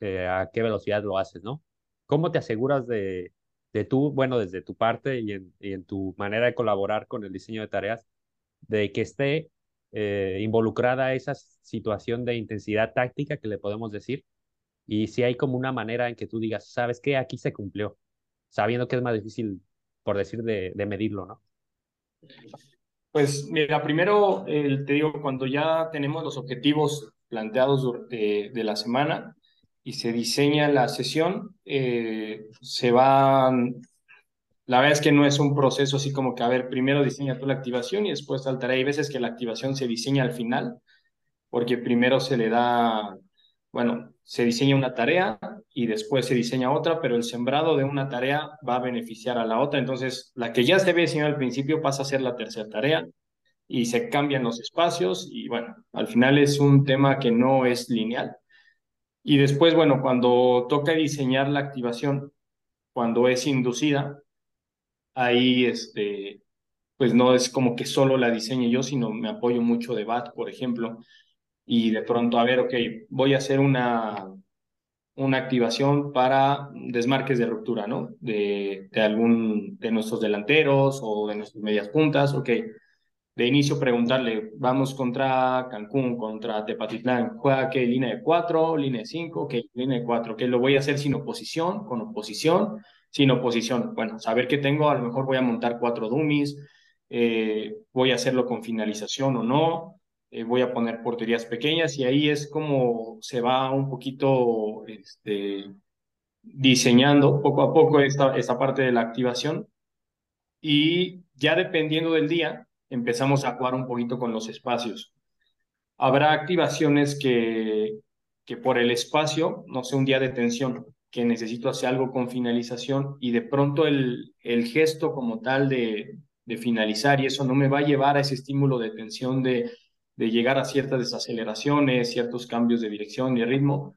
a qué velocidad lo haces, ¿no? ¿Cómo te aseguras de, de tú, bueno, desde tu parte y en, y en tu manera de colaborar con el diseño de tareas, de que esté involucrada esa situación de intensidad táctica que le podemos decir y si hay como una manera en que tú digas, ¿sabes qué? Aquí se cumplió, sabiendo que es más difícil, por decir, de, medirlo, ¿no? Pues mira, primero te digo, cuando ya tenemos los objetivos planteados de, de la semana y se diseña la sesión, eh, se van... La verdad es que no es un proceso así como que, a ver, primero diseña tú la activación y después saltará. Hay veces que la activación se diseña al final, porque primero se le da, bueno, se diseña una tarea y después se diseña otra, pero el sembrado de una tarea va a beneficiar a la otra. Entonces, la que ya se ve diseñada al principio pasa a ser la tercera tarea y se cambian los espacios y bueno, al final es un tema que no es lineal. Y después, bueno, cuando toca diseñar la activación, cuando es inducida, ahí este, pues no es como que solo la diseñe yo, sino me apoyo mucho de BAT, por ejemplo, y de pronto, a ver, ok, voy a hacer una, una activación para desmarques de ruptura, ¿no? De, de algún de nuestros delanteros o de nuestras medias puntas, ok. De inicio preguntarle, vamos contra Cancún, contra Tepatitlán, ¿juega qué? ¿Línea de cuatro? ¿Línea de cinco? Ok, línea de cuatro, ¿qué lo voy a hacer sin oposición? ¿Con oposición? Sin oposición. Bueno, saber qué tengo, a lo mejor voy a montar cuatro dummies, eh, voy a hacerlo con finalización o no, eh, voy a poner porterías pequeñas y ahí es como se va un poquito este, diseñando poco a poco esta, esta parte de la activación y ya dependiendo del día empezamos a jugar un poquito con los espacios. Habrá activaciones que, que por el espacio, no sé, un día de tensión, que necesito hacer algo con finalización y de pronto el, el gesto como tal de, de finalizar y eso no me va a llevar a ese estímulo de tensión de, de llegar a ciertas desaceleraciones, ciertos cambios de dirección y ritmo,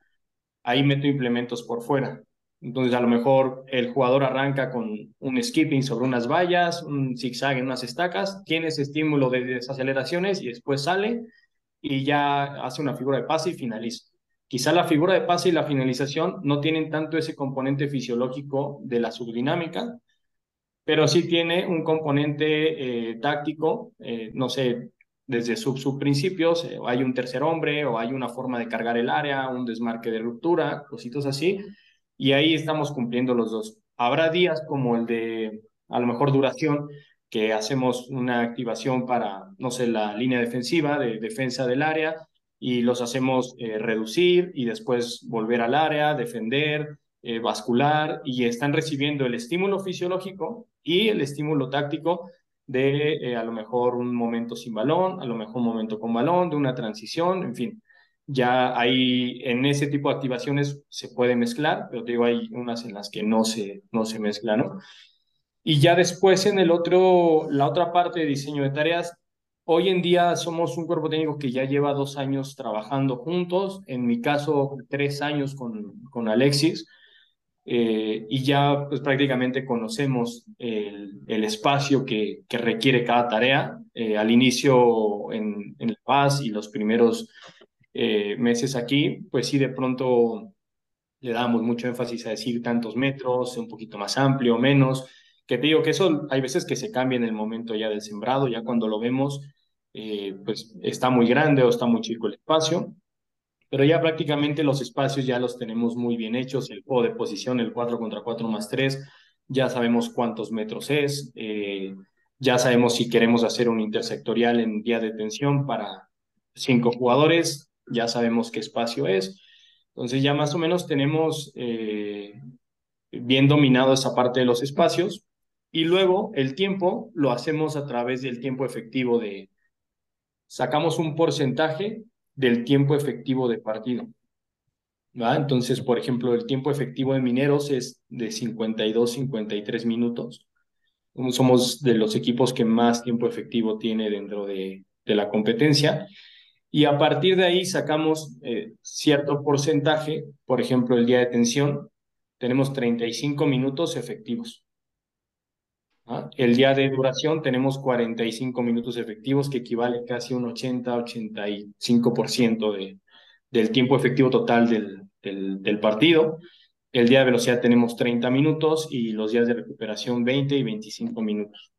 ahí meto implementos por fuera. Entonces, a lo mejor el jugador arranca con un skipping sobre unas vallas, un zigzag en unas estacas, tiene ese estímulo de desaceleraciones y después sale y ya hace una figura de pase y finaliza. Quizá la figura de pase y la finalización no tienen tanto ese componente fisiológico de la subdinámica, pero sí tiene un componente eh, táctico, eh, no sé, desde sus sub principios, eh, hay un tercer hombre o hay una forma de cargar el área, un desmarque de ruptura, cositos así, y ahí estamos cumpliendo los dos. Habrá días como el de, a lo mejor, duración, que hacemos una activación para, no sé, la línea defensiva, de defensa del área, y los hacemos reducir y después volver al área, defender, vascular, y están recibiendo el estímulo fisiológico y el estímulo táctico de eh, a lo mejor un momento sin balón, a lo mejor un momento con balón, de una transición, en fin. Ya ahí en ese tipo de activaciones se puede mezclar, pero digo, hay unas en las que no se, no se mezcla, ¿no? Y ya después en el otro, la otra parte de diseño de tareas, hoy en día somos un cuerpo técnico que ya lleva dos años trabajando juntos, en mi caso tres años con, con Alexis, eh, y ya pues prácticamente conocemos el, espacio que, requiere cada tarea. Eh, al inicio en, en, La Paz y los primeros eh, meses aquí, pues sí, de pronto le damos mucho énfasis a decir tantos metros, un poquito más amplio, menos, que te digo que eso hay veces que se cambia en el momento ya del sembrado, ya cuando lo vemos, pues está muy grande o está muy chico el espacio, pero ya prácticamente los espacios ya los tenemos muy bien hechos, el juego de posición, el 4 contra 4 más 3, ya sabemos cuántos metros es, eh, ya sabemos si queremos hacer un intersectorial en día de tensión para cinco jugadores, ya sabemos qué espacio es, entonces ya más o menos tenemos eh, bien dominado esa parte de los espacios y luego el tiempo lo hacemos a través del tiempo efectivo de, sacamos un porcentaje del tiempo efectivo de partido. Entonces, por ejemplo, el tiempo efectivo de Mineros es de 52, 53 minutos. Somos de los equipos que más tiempo efectivo tiene dentro de, de la competencia. Y a partir de ahí sacamos eh, cierto porcentaje, por ejemplo, el día de tensión, tenemos 35 minutos efectivos. El día de duración tenemos 45 minutos efectivos, que equivale casi un 80-85% de, del tiempo efectivo total del, del, partido. El día de velocidad tenemos 30 minutos y los días de recuperación 20 y 25 minutos.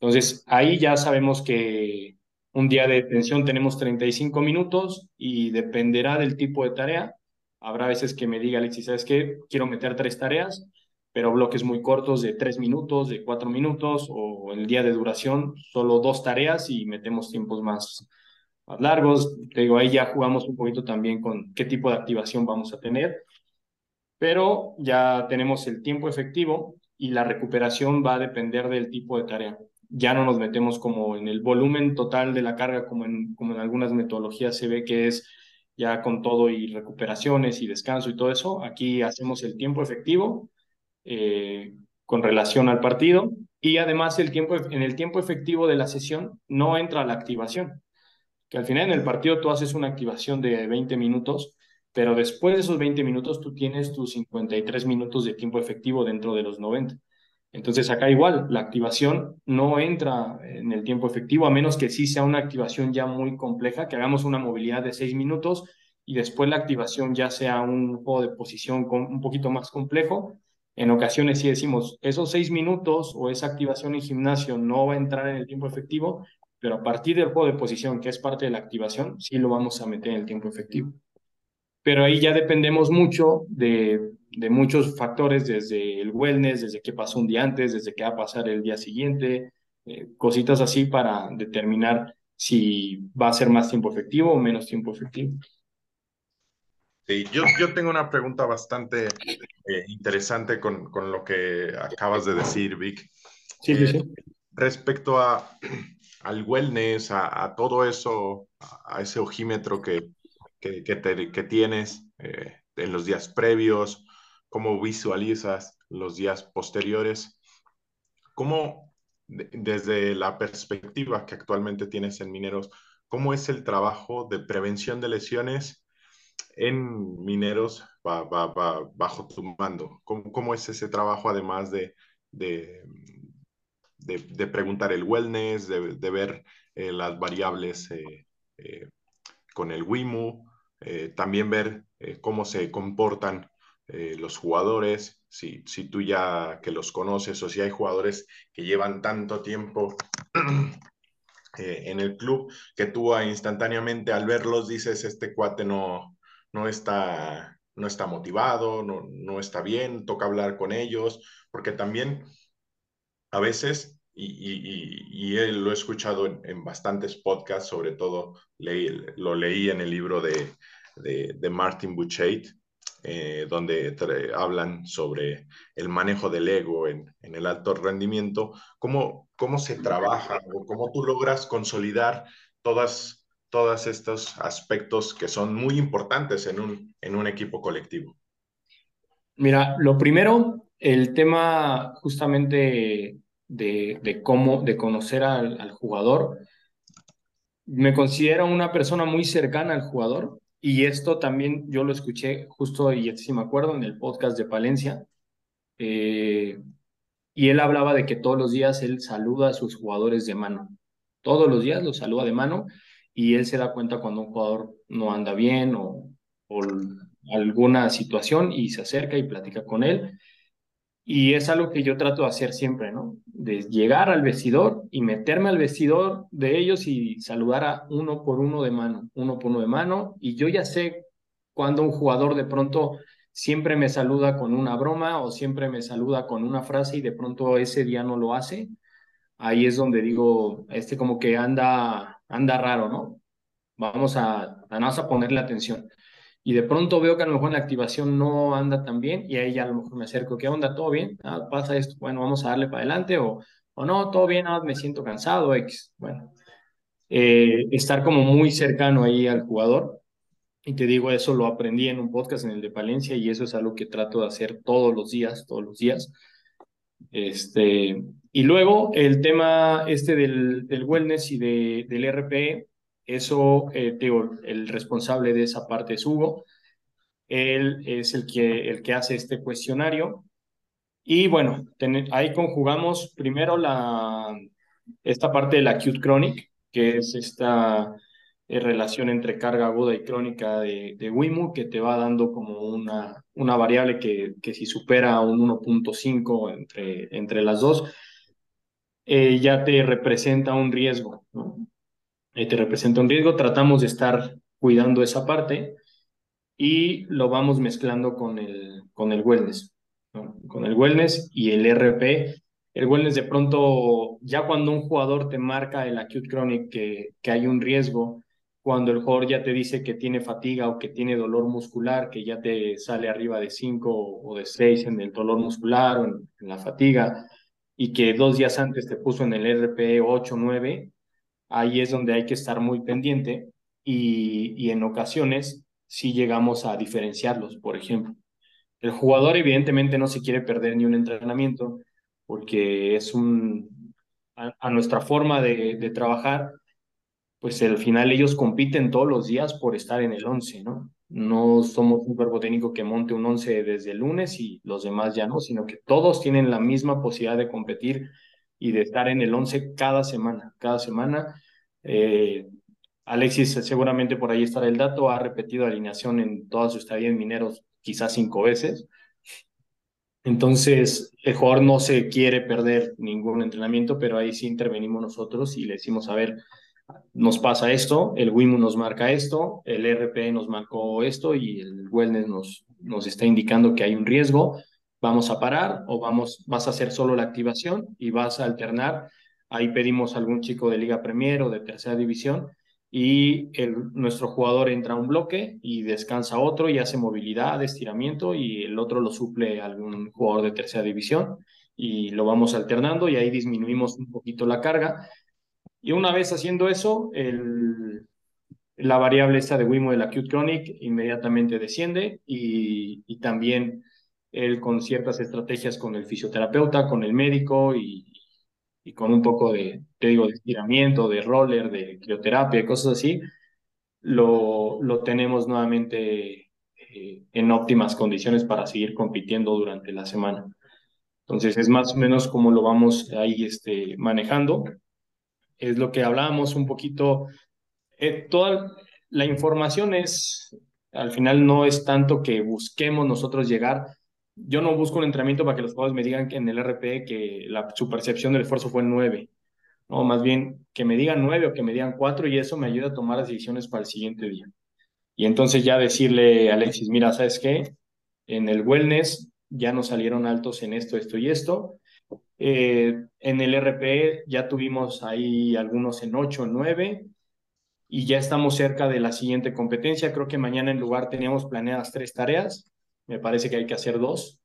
Entonces, ahí ya sabemos que un día de tensión tenemos 35 minutos y dependerá del tipo de tarea. Habrá veces que me diga Alexis, ¿sabes qué? Quiero meter tres tareas pero bloques muy cortos de tres minutos, de cuatro minutos, o el día de duración, solo dos tareas y metemos tiempos más, largos. Te digo, ahí ya jugamos un poquito también con qué tipo de activación vamos a tener, pero ya tenemos el tiempo efectivo y la recuperación va a depender del tipo de tarea. Ya no nos metemos como en el volumen total de la carga, como en, como en algunas metodologías se ve que es ya con todo y recuperaciones y descanso y todo eso. Aquí hacemos el tiempo efectivo eh, con relación al partido y además el tiempo, en el tiempo efectivo de la sesión no entra la activación, que al final en el partido tú haces una activación de 20 minutos, pero después de esos 20 minutos tú tienes tus 53 minutos de tiempo efectivo dentro de los 90. Entonces acá igual, la activación no entra en el tiempo efectivo, a menos que sí sea una activación ya muy compleja, que hagamos una movilidad de 6 minutos y después la activación ya sea un juego de posición un poquito más complejo, en ocasiones sí decimos, esos seis minutos o esa activación en gimnasio no va a entrar en el tiempo efectivo, pero a partir del juego de posición, que es parte de la activación, sí lo vamos a meter en el tiempo efectivo. Pero ahí ya dependemos mucho de, de muchos factores, desde el wellness, desde qué pasó un día antes, desde qué va a pasar el día siguiente, eh, cositas así para determinar si va a ser más tiempo efectivo o menos tiempo efectivo. Sí, yo, yo tengo una pregunta bastante eh, interesante con, con, lo que acabas de decir, Vic. Sí, sí, sí. Eh, respecto a, al wellness, a, a, todo eso, a ese ojímetro que, que, que, te, que tienes eh, en los días previos, cómo visualizas los días posteriores, cómo desde la perspectiva que actualmente tienes en Mineros, cómo es el trabajo de prevención de lesiones en mineros bajo tu mando? ¿Cómo, ¿Cómo, es ese trabajo además de, preguntar el wellness, de, ver eh, las variables eh, eh, con el WIMU, también ver cómo se comportan los jugadores, si, si tú ya que los conoces o si hay jugadores que llevan tanto tiempo en el club que tú instantáneamente al verlos dices, este cuate no, no está, no está motivado, no, no está bien, toca hablar con ellos, porque también a veces, y, y, y él lo he escuchado en, bastantes podcasts, sobre todo lo leí en el libro de, de, de Martin Buchheit, eh, donde hablan sobre el manejo del ego en, en, el alto rendimiento, cómo, cómo se trabaja o cómo tú logras consolidar todas todos estos aspectos que son muy importantes en un, en un equipo colectivo? Mira, lo primero, el tema justamente de, cómo, de conocer al, al, jugador. Me considero una persona muy cercana al jugador y esto también yo lo escuché justo, y si me acuerdo, en el podcast de Palencia. Eh, y él hablaba de que todos los días él saluda a sus jugadores de mano. Todos los días los saluda de mano y él se da cuenta cuando un jugador no anda bien o, alguna situación y se acerca y platica con él. Y es algo que yo trato de hacer siempre, ¿no? De llegar al vestidor y meterme al vestidor de ellos y saludar a uno por uno de mano, uno por uno de mano. Y yo ya sé cuando un jugador de pronto siempre me saluda con una broma o siempre me saluda con una frase y de pronto ese día no lo hace. Ahí es donde digo, este como que anda anda raro, ¿no? Vamos a, vamos a ponerle atención. Y de pronto veo que a lo mejor la activación no anda tan bien y ahí ya a lo mejor me acerco, ¿qué onda? ¿Todo bien? Ah, pasa esto, bueno, vamos a darle para adelante o, o no, todo bien, ah, me siento cansado, X. Bueno, eh, estar como muy cercano ahí al jugador. Y te digo, eso lo aprendí en un podcast en el de Palencia y eso es algo que trato de hacer todos los días, todos los días. Este, y luego el tema este del, wellness y de, del RP, eso, eh, el responsable de esa parte es Hugo. Él es el que, el que hace este cuestionario. Y bueno, ahí conjugamos primero la, esta parte de la acute chronic, que es esta eh, relación entre carga aguda y crónica de, de WIMU, que te va dando como una, una variable que, que si supera un 1.5 entre, entre las dos, eh, ya te representa un riesgo, ¿no? Eh, te representa un riesgo, tratamos de estar cuidando esa parte y lo vamos mezclando con el, con el wellness, con el wellness y el RP. El wellness de pronto, ya cuando un jugador te marca el acute chronic que, que hay un riesgo, cuando el jugador ya te dice que tiene fatiga o que tiene dolor muscular, que ya te sale arriba de 5 o de 6 en el dolor muscular o en la fatiga, y que dos días antes te puso en el RP 8, 9, ahí es donde hay que estar muy pendiente y, y en ocasiones sí llegamos a diferenciarlos, por ejemplo. El jugador evidentemente no se quiere perder ni un entrenamiento porque es un, a, a nuestra forma de, de, trabajar, pues al final ellos compiten todos los días por estar en el 11, ¿no? No somos un cuerpo técnico que monte un 11 desde el lunes y los demás ya no, sino que todos tienen la misma posibilidad de competir y de estar en el 11 cada semana. Cada semana eh, Alexis seguramente por ahí estará el dato, ha repetido alineación en toda su estadía Mineros quizás cinco veces. Entonces, el jugador no se quiere perder ningún entrenamiento, pero ahí sí intervenimos nosotros y le decimos, a ver, nos pasa esto, el WIMU nos marca esto, el RP nos marcó esto y el Wellness nos, nos está indicando que hay un riesgo, vamos a parar o vamos, vas a hacer solo la activación y vas a alternar. Ahí pedimos a algún chico de Liga Premier o de tercera división y el, nuestro jugador entra a un bloque y descansa otro y hace movilidad, estiramiento y el otro lo suple algún jugador de tercera división y lo vamos alternando y ahí disminuimos un poquito la carga. Y una vez haciendo eso, el, la variable esta de Wimo del Acute Chronic inmediatamente desciende y, y también él con ciertas estrategias con el fisioterapeuta, con el médico y, y con un poco de, te digo, de estiramiento, de roller, de crioterapia, cosas así, lo, lo tenemos nuevamente eh, en óptimas condiciones para seguir compitiendo durante la semana. Entonces es más o menos como lo vamos ahí este, manejando. Es lo que hablábamos un poquito. Eh, toda la información es, al final no es tanto que busquemos nosotros llegar, yo no busco un entrenamiento para que los jugadores me digan que en el RP que la, su percepción del esfuerzo fue 9. No, más bien que me digan 9 o que me digan 4 y eso me ayuda a tomar las decisiones para el siguiente día. Y entonces ya decirle a Alexis, mira, ¿sabes qué? En el wellness ya nos salieron altos en esto, esto y esto. Eh, en el RP ya tuvimos ahí algunos en 8, 9 y ya estamos cerca de la siguiente competencia. Creo que mañana en lugar teníamos planeadas tres tareas. Me parece que hay que hacer dos,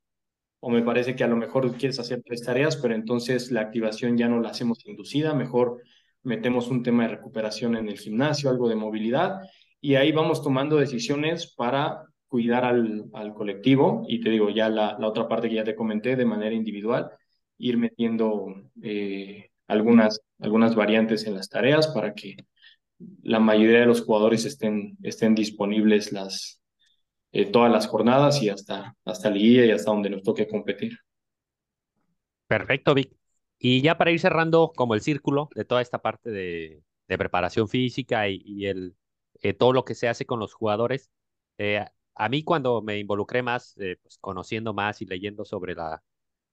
o me parece que a lo mejor quieres hacer tres tareas, pero entonces la activación ya no la hacemos inducida, mejor metemos un tema de recuperación en el gimnasio, algo de movilidad, y ahí vamos tomando decisiones para cuidar al, al colectivo, y te digo, ya la, la, otra parte que ya te comenté de manera individual, ir metiendo eh, algunas, algunas variantes en las tareas para que la mayoría de los jugadores estén, estén disponibles las, eh, todas las jornadas y hasta, hasta día y hasta donde nos toque competir. Perfecto, Vic. Y ya para ir cerrando como el círculo de toda esta parte de, de preparación física y, y el, eh, todo lo que se hace con los jugadores, eh, a mí cuando me involucré más, eh, pues, conociendo más y leyendo sobre la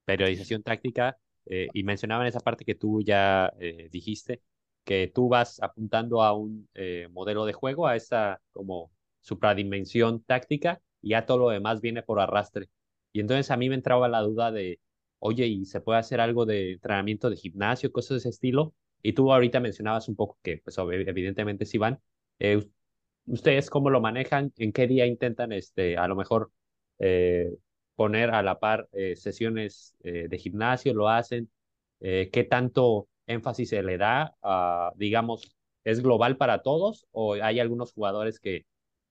periodización táctica, eh, y mencionaban esa parte que tú ya dijiste, que tú vas apuntando a un modelo de juego, a esa como supradimensión táctica y ya todo lo demás viene por arrastre. Y entonces a mí me entraba la duda de, oye, ¿y se puede hacer algo de entrenamiento de gimnasio, cosas de ese estilo? Y tú ahorita mencionabas un poco que, pues evidentemente sí van. Eh, ¿Ustedes cómo lo manejan? ¿En qué día intentan, este, a lo mejor, eh, poner a la par eh, sesiones eh, de gimnasio? ¿Lo hacen? Eh, ¿Qué tanto énfasis se le da? Digamos, ¿es global para todos o hay algunos jugadores que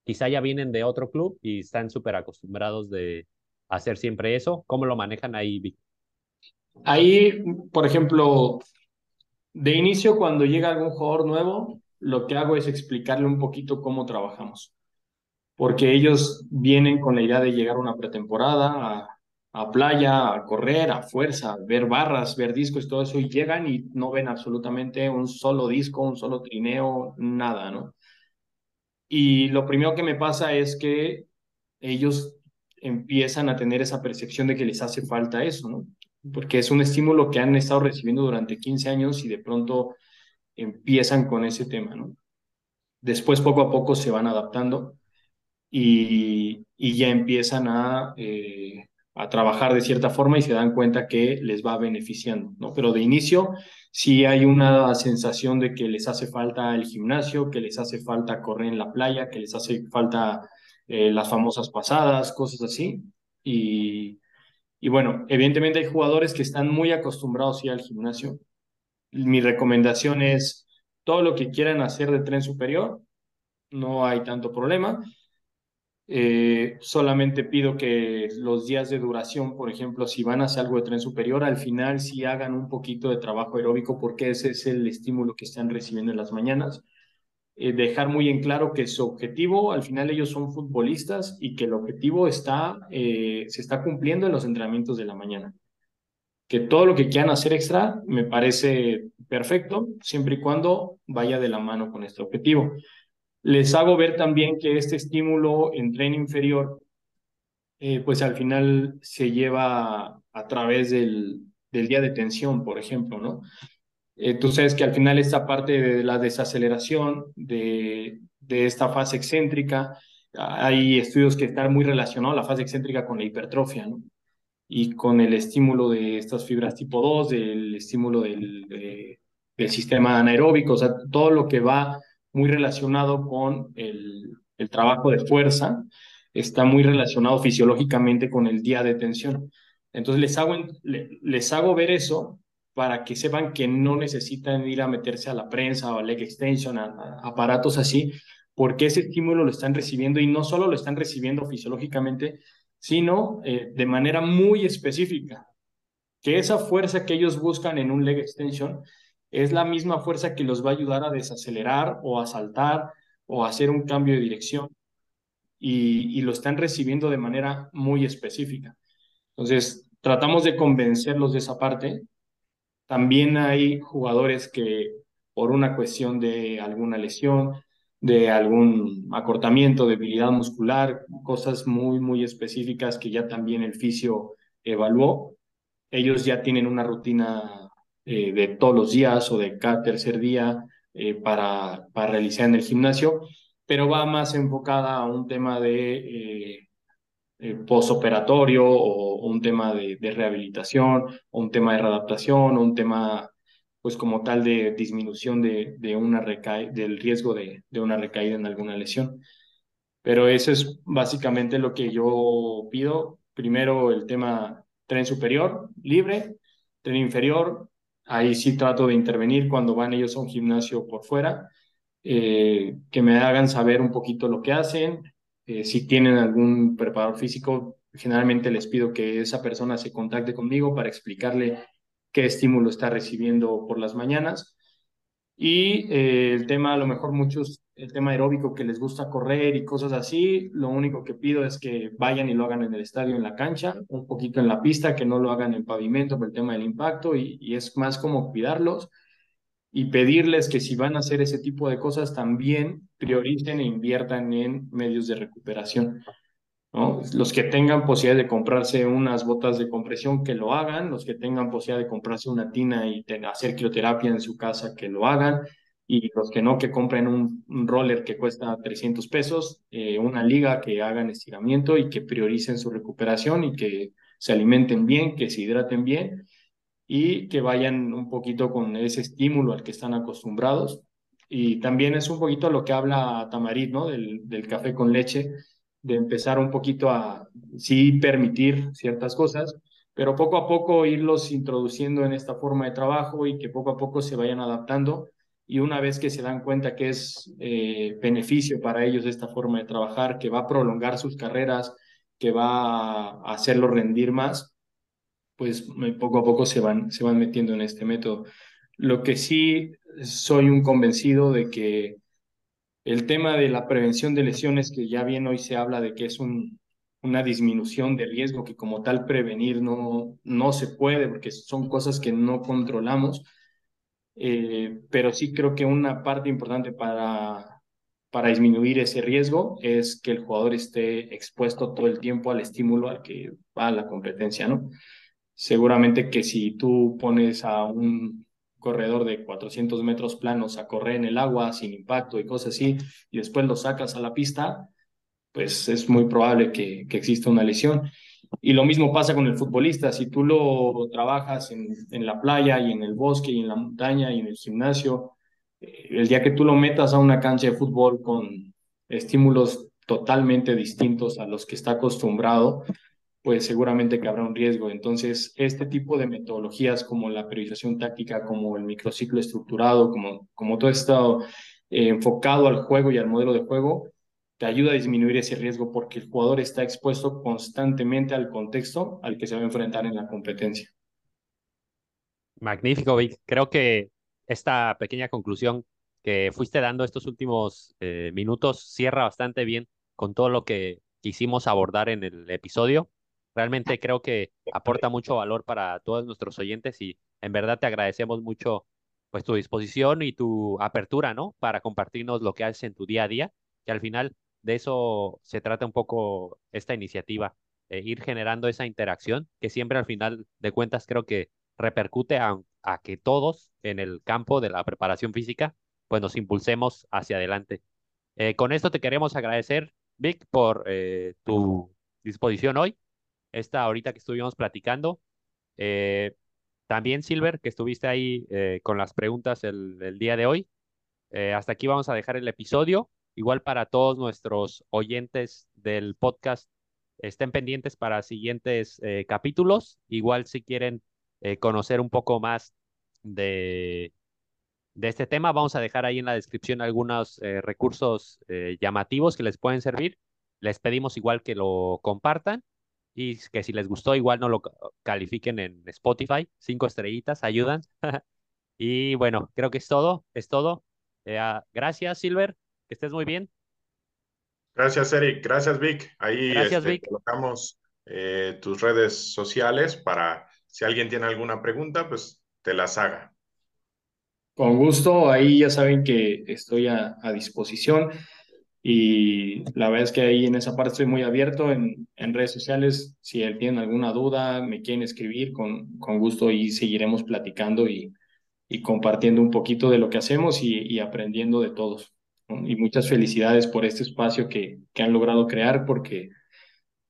quizá ya vienen de otro club y están súper acostumbrados de hacer siempre eso. ¿Cómo lo manejan ahí? Ahí, por ejemplo, de inicio, cuando llega algún jugador nuevo, lo que hago es explicarle un poquito cómo trabajamos. Porque ellos vienen con la idea de llegar a una pretemporada, a, playa, a correr, a fuerza, ver barras, ver discos y todo eso, y llegan y no ven absolutamente un solo disco, un solo trineo, nada, ¿no? Y lo primero que me pasa es que ellos empiezan a tener esa percepción de que les hace falta eso, ¿no? Porque es un estímulo que han estado recibiendo durante 15 años y de pronto empiezan con ese tema, ¿no? Después poco a poco se van adaptando y, y ya empiezan a, eh, a trabajar de cierta forma y se dan cuenta que les va beneficiando, ¿no? Pero de inicio si hay una sensación de que les hace falta el gimnasio, que les hace falta correr en la playa, que les hace falta eh, las famosas pasadas, cosas así. Y, y bueno, evidentemente hay jugadores que están muy acostumbrados ya al gimnasio. Mi recomendación es todo lo que quieran hacer de tren superior, no hay tanto problema. Eh, solamente pido que los días de duración, por ejemplo, si van a hacer algo de tren superior, al final sí hagan un poquito de trabajo aeróbico porque ese es el estímulo que están recibiendo en las mañanas. Eh, dejar muy en claro que su objetivo, al final ellos son futbolistas y que el objetivo está, eh, se está cumpliendo en los entrenamientos de la mañana. que todo lo que quieran hacer extra me parece perfecto, siempre y cuando vaya de la mano con este objetivo. Les hago ver también que este estímulo en tren inferior, eh, pues al final se lleva a través del, del día de tensión, por ejemplo, ¿no? Eh, tú sabes que al final esta parte de la desaceleración de, de esta fase excéntrica, hay estudios que están muy relacionados la fase excéntrica con la hipertrofia, ¿no? y con el estímulo de estas fibras tipo 2, del estímulo del, del sistema anaeróbico, o sea, todo lo que va muy relacionado con el, el trabajo de fuerza está muy relacionado fisiológicamente con el día de tensión. Entonces les hago, les hago ver eso para que sepan que no necesitan ir a meterse a la prensa o a leg extension, a aparatos así, porque ese estímulo lo están recibiendo y no solo lo están recibiendo fisiológicamente, sino eh, de manera muy específica, que esa fuerza que ellos buscan en un leg extension es la misma fuerza que los va a ayudar a desacelerar o a saltar o a hacer un cambio de dirección y, lo están recibiendo de manera muy específica. Entonces, tratamos de convencerlos de esa parte. También hay jugadores que por una cuestión de alguna lesión, de algún acortamiento, debilidad muscular, cosas muy, muy específicas que ya también el fisio evaluó. Ellos ya tienen una rutina eh, de todos los días o de cada tercer día eh, para, para realizar en el gimnasio, pero va más enfocada a un tema de eh, postoperatorio o un tema de, de, rehabilitación, o un tema de readaptación, o un tema pues como tal de disminución de, de una del riesgo de, de una recaída en alguna lesión. Pero eso es básicamente lo que yo pido. Primero el tema tren superior, libre, tren inferior, ahí sí trato de intervenir cuando van ellos a un gimnasio por fuera, eh, que me hagan saber un poquito lo que hacen, eh, si tienen algún preparador físico, generalmente les pido que esa persona se contacte conmigo para explicarle qué estímulo está recibiendo por las mañanas. Y eh, el tema, a lo mejor muchos, el tema aeróbico que les gusta correr y cosas así, lo único que pido es que vayan y lo hagan en el estadio, en la cancha, un poquito en la pista, que no lo hagan en pavimento por el tema del impacto y, es más como cuidarlos y pedirles que si van a hacer ese tipo de cosas también prioricen e inviertan en medios de recuperación. Los que tengan posibilidad de comprarse unas botas de compresión, que lo hagan. Los que tengan posibilidad de comprarse una tina y hacer crioterapia en su casa, que lo hagan. Y los que no, que compren un, roller que cuesta 300 pesos, eh, una liga que hagan estiramiento y que prioricen su recuperación y que se alimenten bien, que se hidraten bien y que vayan un poquito con ese estímulo al que están acostumbrados. Y también es un poquito lo que habla Tamarit, ¿no? Del, del café con leche de empezar un poquito a sí permitir ciertas cosas, pero poco a poco irlos introduciendo en esta forma de trabajo y que poco a poco se vayan adaptando y una vez que se dan cuenta que es eh, beneficio para ellos esta forma de trabajar, que va a prolongar sus carreras, que va a hacerlos rendir más, pues poco a poco se van, se van metiendo en este método. Lo que sí soy un convencido de que el tema de la prevención de lesiones, que ya bien hoy se habla de que es un, una disminución de riesgo, que como tal prevenir no, no se puede, porque son cosas que no controlamos, eh, pero sí creo que una parte importante para, para disminuir ese riesgo es que el jugador esté expuesto todo el tiempo al estímulo al que va la competencia, ¿no? Seguramente que si tú pones a un corredor de 400 metros planos a correr en el agua sin impacto y cosas así, y después lo sacas a la pista, pues es muy probable que, que exista una lesión. Y lo mismo pasa con el futbolista, si tú lo trabajas en, en la playa y en el bosque y en la montaña y en el gimnasio, eh, el día que tú lo metas a una cancha de fútbol con estímulos totalmente distintos a los que está acostumbrado, pues seguramente que habrá un riesgo. Entonces, este tipo de metodologías como la periodización táctica, como el microciclo estructurado, como, como todo esto eh, enfocado al juego y al modelo de juego, te ayuda a disminuir ese riesgo porque el jugador está expuesto constantemente al contexto al que se va a enfrentar en la competencia. Magnífico, Vic. Creo que esta pequeña conclusión que fuiste dando estos últimos eh, minutos cierra bastante bien con todo lo que quisimos abordar en el episodio Realmente creo que aporta mucho valor para todos nuestros oyentes y en verdad te agradecemos mucho pues tu disposición y tu apertura, ¿no? Para compartirnos lo que haces en tu día a día, que al final de eso se trata un poco esta iniciativa, eh, ir generando esa interacción que siempre al final de cuentas creo que repercute a, que todos en el campo de la preparación física pues nos impulsemos hacia adelante. Eh, con esto te queremos agradecer, Vic, por eh, tu disposición hoy, esta ahorita que estuvimos platicando. También, Silver, que estuviste ahí con las preguntas el día de hoy. hasta aquí vamos a dejar el episodio. Igual para todos nuestros oyentes del podcast, estén pendientes para siguientes capítulos. Igual si quieren conocer un poco más de de este tema. Vamos a dejar ahí en la descripción algunos eh, recursos eh, llamativos que les pueden servir. Les pedimos igual que lo compartan y que si les gustó igual no lo califiquen en Spotify. Cinco estrellitas ayudan. y bueno, creo que es todo. Es todo. Eh, ah, gracias, Silver. Que estés muy bien. Gracias, Eric. Gracias, Vic. Ahí Gracias, este, colocamos tus redes sociales para si alguien tiene alguna pregunta, pues te las haga. Con gusto, ahí ya saben que estoy a, disposición y la verdad es que ahí en esa parte estoy muy abierto en, en redes sociales. Si tienen alguna duda, me quieren escribir, con, con gusto y seguiremos platicando y, y compartiendo un poquito de lo que hacemos y, y aprendiendo de todos. Y muchas felicidades por este espacio que, que han logrado crear porque,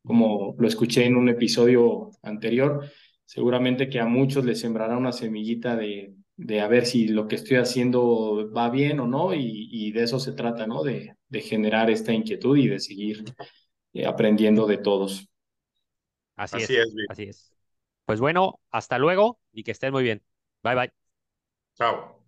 como lo escuché en un episodio anterior, seguramente que a muchos les sembrará una semillita de, de a ver si lo que estoy haciendo va bien o no, y, de eso se trata, ¿no? De, de, generar esta inquietud y de seguir eh, aprendiendo de todos. Así, así es, así es. Pues bueno, hasta luego y que estén muy bien. Bye bye. Chao.